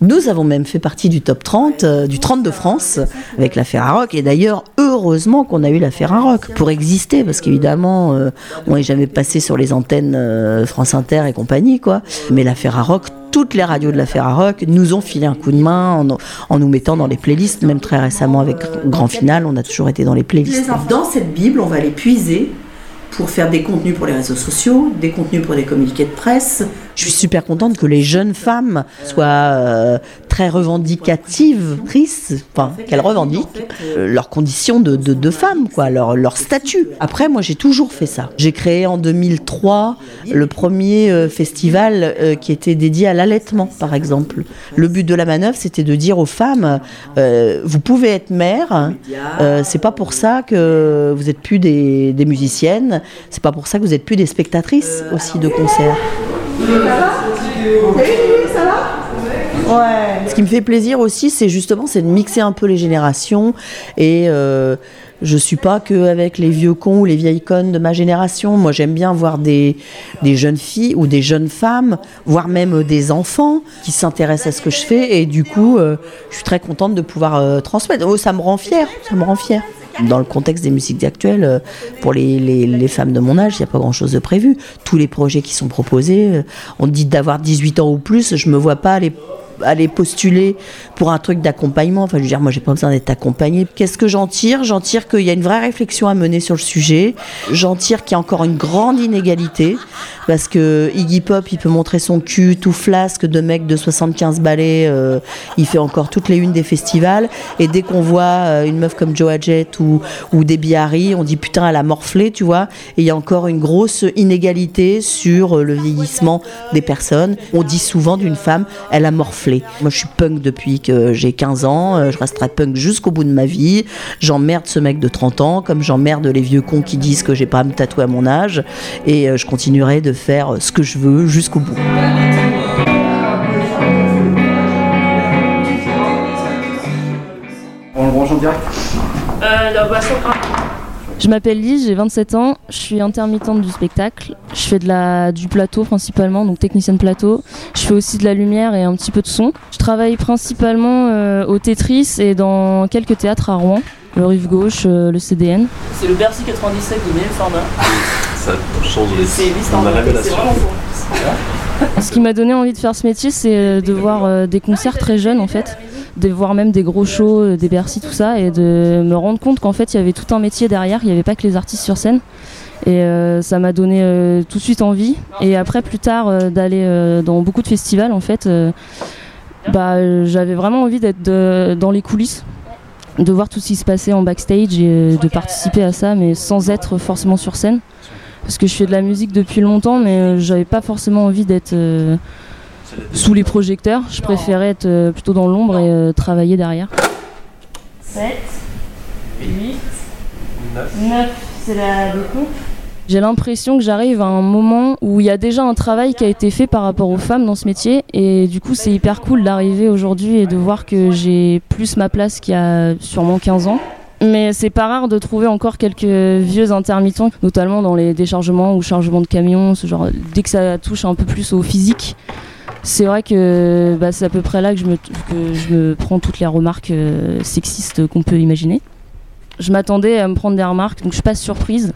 Nous avons même fait partie du top 30, euh, du 30 de France, avec la Ferrarock. Et d'ailleurs, heureusement qu'on a eu la Ferrarock pour exister, parce qu'évidemment, euh, on n'est jamais passé sur les antennes euh, France Inter et compagnie, quoi. Mais la Ferrarock, toutes les radios de la Ferrarock nous ont filé un coup de main en, en nous mettant dans les playlists. Même très récemment, avec Grand Final, on a toujours été dans les playlists.
Dans cette Bible, on va les puiser pour faire des contenus pour les réseaux sociaux, des contenus pour des communiqués de presse.
Je suis super contente que les jeunes femmes soient euh, très revendicatives, enfin, qu'elles revendiquent euh, leurs conditions de, de, de femmes, quoi, leur, leur statut. Après, moi, j'ai toujours fait ça. J'ai créé en 2003 le premier euh, festival euh, qui était dédié à l'allaitement, par exemple. Le but de la manœuvre, c'était de dire aux femmes, vous pouvez être mère, euh, c'est pas pour ça que vous êtes plus des, des musiciennes, c'est pas pour ça que vous êtes plus des spectatrices aussi de concerts. Ouais. Ce qui me fait plaisir aussi, c'est justement c'est de mixer un peu les générations et euh, je suis pas que avec les vieux cons ou les vieilles connes de ma génération. Moi, j'aime bien voir des, des jeunes filles ou des jeunes femmes, voire même des enfants qui s'intéressent à ce que je fais et du coup, euh, je suis très contente de pouvoir euh, transmettre. Oh, ça me rend fière, ça me rend fière. Dans le contexte des musiques actuelles, euh, pour les, les, les femmes de mon âge, il n'y a pas grand-chose de prévu. Tous les projets qui sont proposés, euh, on dit d'avoir 18 ans ou plus, je me vois pas aller aller postuler pour un truc d'accompagnement. Enfin, je veux dire, moi, j'ai pas besoin d'être accompagnée. Qu'est-ce que j'en tire? J'en tire qu'il y a une vraie réflexion à mener sur le sujet. J'en tire qu'il y a encore une grande inégalité parce que Iggy Pop, il peut montrer son cul tout flasque de mec de 75 balais. euh, il fait encore toutes les unes des festivals. Et dès qu'on voit euh, une meuf comme Joe Jett ou, ou Debbie Harry, on dit putain, elle a morflé, tu vois. Et il y a encore une grosse inégalité sur le vieillissement des personnes. On dit souvent d'une femme, elle a morflé. Moi, je suis punk depuis que j'ai 15 ans. euh, Je resterai punk jusqu'au bout de ma vie. J'emmerde ce mec de 30 ans, comme j'emmerde les vieux cons qui disent que j'ai pas à me tatouer à mon âge. Et euh, je continuerai de faire ce que je veux jusqu'au bout.
On le branche en direct?
Je m'appelle Lise, j'ai 27 ans, je suis intermittente du spectacle. Je fais de la, du plateau principalement, donc technicienne plateau. Je fais aussi de la lumière et un petit peu de son. Je travaille principalement euh, au Tetris et dans quelques théâtres à Rouen, le Rive Gauche, euh, le CDN.
C'est le Bercy 97 de meilleur format. [laughs]
Ça change la
c'est vraiment beau.
Ce qui m'a donné envie de faire ce métier, c'est euh, de voir euh, des concerts très jeunes en fait, de voir même des gros shows, euh, des Bercy, tout ça, et de me rendre compte qu'en fait il y avait tout un métier derrière, il n'y avait pas que les artistes sur scène. Et euh, ça m'a donné euh, tout de suite envie. Et après, plus tard, d'aller dans beaucoup de festivals, en fait, bah, j'avais vraiment envie d'être dans les coulisses, de voir tout ce qui se passait en backstage et de participer à ça, mais sans être forcément sur scène. Parce que je fais de la musique depuis longtemps, mais j'avais pas forcément envie d'être sous les projecteurs. Je préférais être euh, plutôt dans l'ombre et euh, travailler derrière. 7, 8, 9, c'est la découpe. J'ai l'impression que j'arrive à un moment où il y a déjà un travail qui a été fait par rapport aux femmes dans ce métier et du coup c'est hyper cool d'arriver aujourd'hui et de voir que j'ai plus ma place qu'il y a sûrement 15 ans. Mais c'est pas rare de trouver encore quelques vieux intermittents, notamment dans les déchargements ou chargements de camions, ce genre. Dès que ça touche un peu plus au physique, c'est vrai que bah, c'est à peu près là que je me, que je me prends toutes les remarques euh, sexistes qu'on peut imaginer. Je m'attendais à me prendre des remarques, donc je suis pas surprise.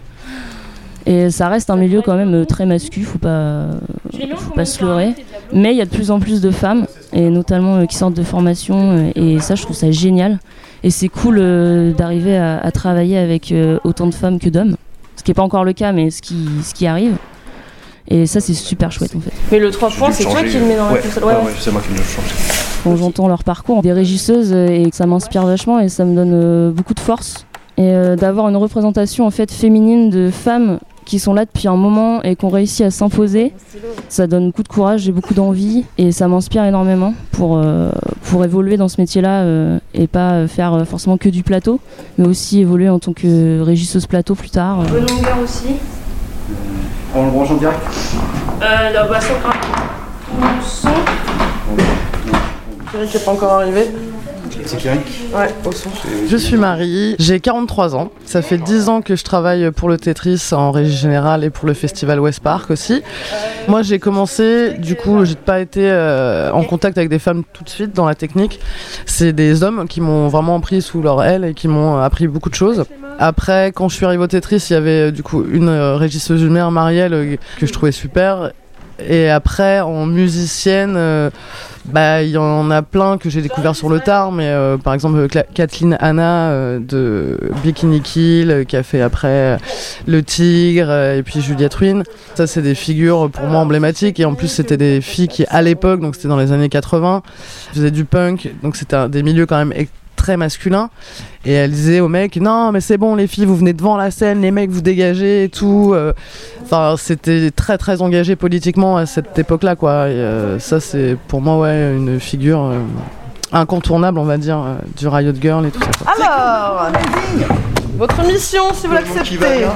Et ça reste un milieu quand même euh, très masculin, faut pas, faut pas se leurrer. Mais il y a de plus en plus de femmes, et notamment euh, qui sortent de formation, et ça je trouve ça génial. Et c'est cool euh, d'arriver à, à travailler avec autant de femmes que d'hommes. Ce qui n'est pas encore le cas, mais ce qui, ce qui arrive. Et ça c'est super chouette en fait.
Mais le 3 points, c'est toi qui le mets dans la
ouais,
console.
ouais,
Ouais,
ouais, c'est moi qui le change.
quand j'entends leur parcours des régisseuses euh, et que ça m'inspire vachement et ça me donne euh, beaucoup de force et euh, d'avoir une représentation en fait féminine de femmes qui sont là depuis un moment et qui ont réussi à s'imposer ça donne beaucoup de courage et beaucoup d'envie et ça m'inspire énormément pour, euh, pour évoluer dans ce métier là et pas faire forcément que du plateau mais aussi évoluer en tant que régisseuse plateau plus tard.
Bonne longueur aussi.
On le branche en direct
Euh, la boisson son. C'est vrai qu'il n'est pas encore arrivé.
C'est Eric
Ouais, au son. Je suis Marie, j'ai 43 ans. Ça fait 10 ans que je travaille pour le Tetris en régie générale et pour le festival West Park aussi. Moi, j'ai commencé, du coup, j'ai pas été euh, en contact avec des femmes tout de suite dans la technique. C'est des hommes qui m'ont vraiment pris sous leur aile et qui m'ont appris beaucoup de choses. Après, quand je suis arrivée au Tetris, il y avait euh, du coup une euh, régisseuse mère, Marielle, euh, que je trouvais super. Et après, en musicienne, bah, il y en a plein que j'ai découvert sur le tard, mais par exemple Kathleen Hanna euh, de Bikini Kill, qui a fait après Le Tigre, et puis Juliette Ruin. Ça, c'est des figures pour moi emblématiques, et en plus, c'était des filles qui, à l'époque, donc c'était dans les années 80, faisaient du punk, donc c'était des milieux quand même très masculins. Et elle disait aux mecs Non, mais c'est bon, les filles, vous venez devant la scène, les mecs, vous dégagez et tout. Euh, Enfin, c'était très très engagé politiquement à cette époque-là, quoi. Et, euh, ça, c'est pour moi, ouais, une figure euh, incontournable, on va dire, euh, du Riot Girl et tout ça. quoi.
Alors, votre mission, si vous l'acceptez.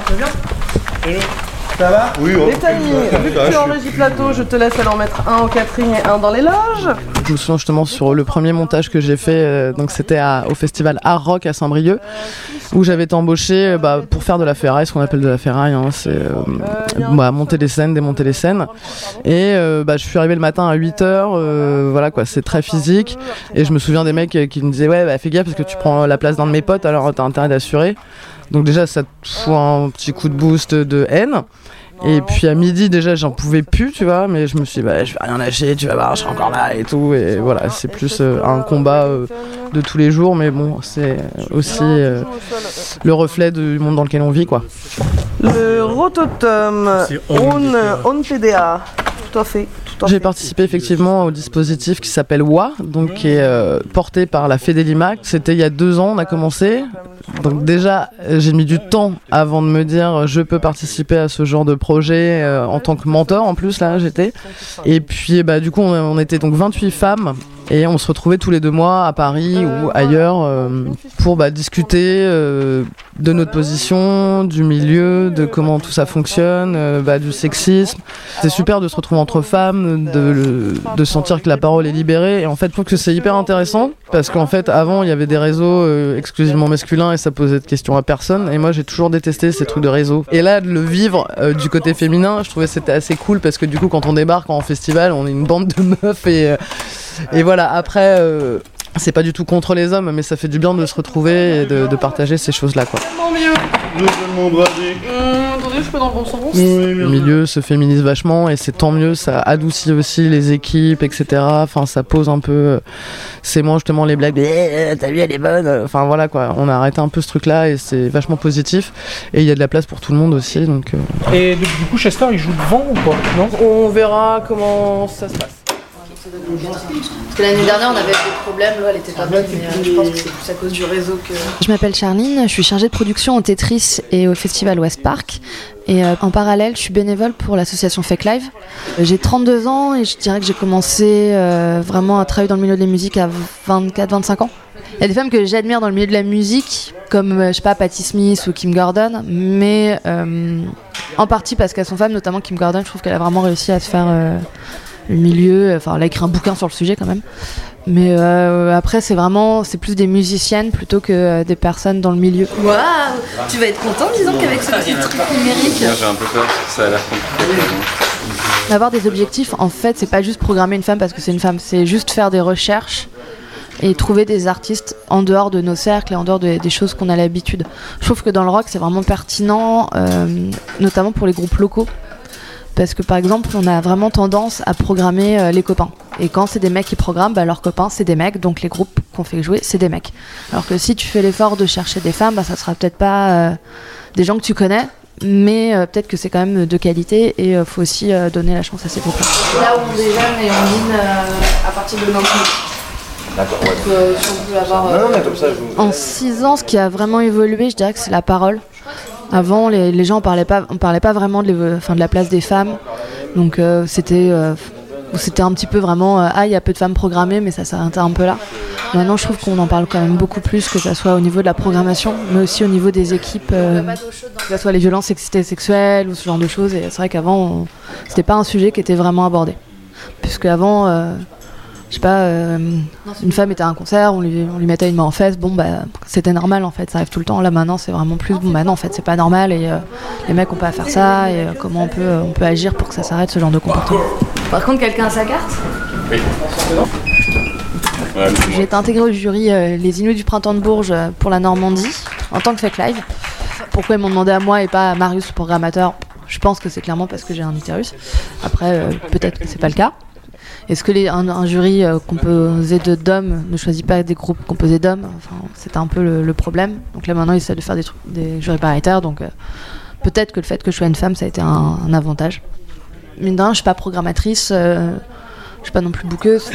Ça va Oui,
Les timings, vu que tu es en régie plateau, je te laisse aller en mettre un au catering et un dans les loges.
Je me souviens justement sur le premier montage que j'ai fait, euh, donc c'était au festival Art Rock à Saint-Brieuc, où j'avais été embauché euh, bah, pour faire de la ferraille, ce qu'on appelle de la ferraille, hein, c'est euh, bah, monter les scènes, démonter les scènes. Et euh, bah, je suis arrivé le matin à 8h, voilà quoi, c'est très physique. Et je me souviens des mecs qui me disaient Ouais, bah, fais gaffe parce que tu prends la place d'un de mes potes, alors t'as intérêt d'assurer. Donc déjà, ça te fout un petit coup de boost de haine. Et puis à midi déjà j'en pouvais plus tu vois mais je me suis dit bah, je vais rien lâcher tu vas voir je serai encore là et tout et voilà c'est plus euh, un combat euh, de tous les jours mais bon c'est aussi euh, le reflet du monde dans lequel on vit quoi.
Le rototum, on, on PDA. Tout à fait.
J'ai participé effectivement au dispositif qui s'appelle WA, donc qui est euh, porté par la Fédélima. C'était il y a deux ans, on a commencé. Donc déjà, euh, j'ai mis du temps avant de me dire euh, je peux participer à ce genre de projet euh, en tant que mentor en plus là j'étais. Et puis bah du coup on, on était donc 28 femmes et on se retrouvait tous les deux mois à Paris ou ailleurs euh, pour bah, discuter euh, de notre position, du milieu, de comment tout ça fonctionne, bah, du sexisme. C'est super de se retrouver entre femmes, de, sentir que la parole est libérée. Et en fait, je trouve que c'est hyper intéressant parce qu'en fait, avant, il y avait des réseaux euh, exclusivement masculins et ça posait de questions à personne. Et moi, j'ai toujours détesté ces trucs de réseau. Et là, de le vivre euh, du côté féminin, je trouvais c'était assez cool parce que du coup, quand on débarque en festival, on est une bande de [laughs] meufs et, euh, et voilà. Après, c'est pas du tout contre les hommes, mais ça fait du bien de se retrouver et de, de partager ces choses-là, quoi.
Hum, attendez, je peux dans le bon sens.
Le milieu se féminise vachement et c'est tant mieux, ça adoucit aussi les équipes, etc. Enfin, ça pose un peu. C'est moins justement les blagues, de, Eh, t'as vu, elle est bonne. Enfin voilà quoi, on a arrêté un peu ce truc-là et c'est vachement positif. Et il y a de la place pour tout le monde aussi, donc. euh,
Et du, du coup, Chester, il joue devant ou pas? Non?
On verra comment ça se passe.
Parce que l'année dernière, on avait des problèmes, elle était pas bonne, mais euh, je pense que c'est plus à cause du réseau que.
Je m'appelle Charline, je suis chargée de production au Tetris et au Festival West Park. Et euh, en parallèle, je suis bénévole pour l'association Fake Live. Euh, J'ai 32 ans et je dirais que j'ai commencé vraiment à travailler dans le milieu de la musique à 24-25 ans. Il y a des femmes que j'admire dans le milieu de la musique, comme, je sais pas, Patti Smith ou Kim Gordon, mais en partie parce qu'elles sont femmes, notamment Kim Gordon, je trouve qu'elle a vraiment réussi à se faire le milieu. Enfin, elle a écrit un bouquin sur le sujet quand même. Mais euh, après, c'est vraiment, c'est plus des musiciennes plutôt que euh, des personnes dans le milieu.
Waouh Tu vas être content, disons, qu'avec ce petit truc numérique?
J'ai un peu peur, ça a l'air compliqué.
Avoir des objectifs, en fait, c'est pas juste programmer une femme parce que c'est une femme, c'est juste faire des recherches et trouver des artistes en dehors de nos cercles et en dehors de- des choses qu'on a l'habitude. Je trouve que dans le rock, c'est vraiment pertinent, euh, notamment pour les groupes locaux. Parce que par exemple, on a vraiment tendance à programmer euh, les copains. Et quand c'est des mecs qui programment, bah, leurs copains, c'est des mecs. Donc les groupes qu'on fait jouer, c'est des mecs. Alors que si tu fais l'effort de chercher des femmes, bah, ça sera peut-être pas euh, des gens que tu connais, mais euh, peut-être que c'est quand même de qualité et il faut aussi euh, donner la chance à ces groupes-là.
Là où on déjeune et on euh, à partir de maintenant.
D'accord,
Donc, euh, si on peut avoir. euh,
En 6 ans, ce qui a vraiment évolué, je dirais que c'est la parole. Avant, les, gens ne parlaient pas, on parlait pas vraiment de, la place des femmes. Donc euh, c'était euh, c'était un petit peu vraiment euh, ah il y a peu de femmes programmées mais ça s'arrêtait un peu là. Maintenant je trouve qu'on en parle quand même beaucoup plus que ce soit au niveau de la programmation mais aussi au niveau des équipes que ce soit les violences sexuelles ou ce genre de choses et c'est vrai qu'avant c'était pas un sujet qui était vraiment abordé puisque avant je sais pas, euh, une femme était à un concert, on lui, on lui mettait une main en fesse, bon bah c'était normal en fait, ça arrive tout le temps. Là maintenant c'est vraiment plus, bon bah non en fait c'est pas normal et euh, les mecs ont pas à faire ça et euh, comment on peut, on peut agir pour que ça s'arrête ce genre de comportement.
Par contre, quelqu'un a sa carte?
Oui.
J'ai été intégrée au jury euh, Les Inuits du Printemps de Bourges pour la Normandie en tant que fake live. Pourquoi ils m'ont demandé à moi et pas à Marius, le programmateur? Je pense que c'est clairement parce que j'ai un utérus. Après, euh, peut-être que c'est pas le cas. Est-ce que un, jury euh, composé de d'hommes ne choisit pas des groupes composés d'hommes enfin, C'était un peu le, problème. Donc là maintenant, ils essaient de faire des, trucs, des jurys paritaires. Donc euh, peut-être que le fait que je sois une femme, ça a été un, avantage. De rien, je suis pas programmatrice. euh, je suis pas non plus bouqueuse.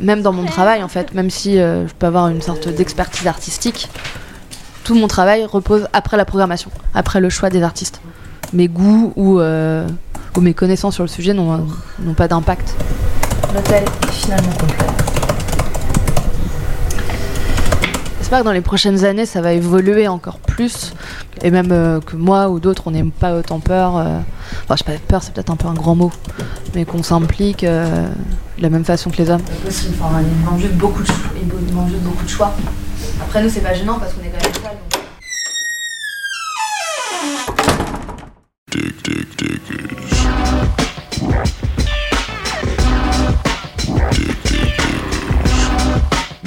Même dans mon travail, en fait, même si euh, je peux avoir une sorte d'expertise artistique, tout mon travail repose après la programmation, après le choix des artistes. Mes goûts ou, euh, ou mes connaissances sur le sujet n'ont n'ont pas d'impact.
L'hôtel est finalement complet.
J'espère que dans les prochaines années, ça va évoluer encore plus. Et même euh, que moi ou d'autres, on n'ait pas autant peur. euh, Enfin, je sais pas, peur, c'est peut-être un peu un grand mot. Mais qu'on s'implique euh, de la même façon que les hommes.
Possible, enfin. Il manque juste beaucoup de choix. Après, nous, c'est pas gênant parce qu'on est quand même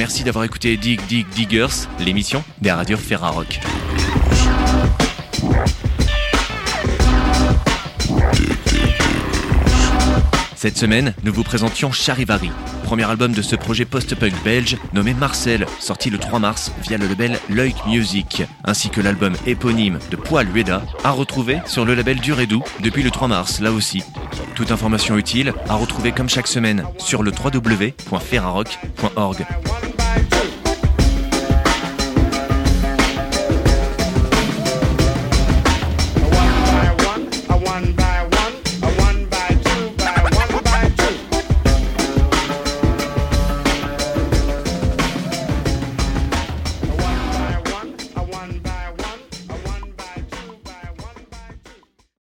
Merci d'avoir écouté Dig Dig Diggers, l'émission des radios Ferrarock. Cette semaine, nous vous présentions Charivari, premier album de ce projet post-punk belge nommé Marcel, sorti le 3 mars via le label Leuk Music, ainsi que l'album éponyme de Poil Ueda, à retrouver sur le label Dur et Doux depuis le 3 mars, là aussi. Toute information utile à retrouver comme chaque semaine sur le www.ferrarock.org.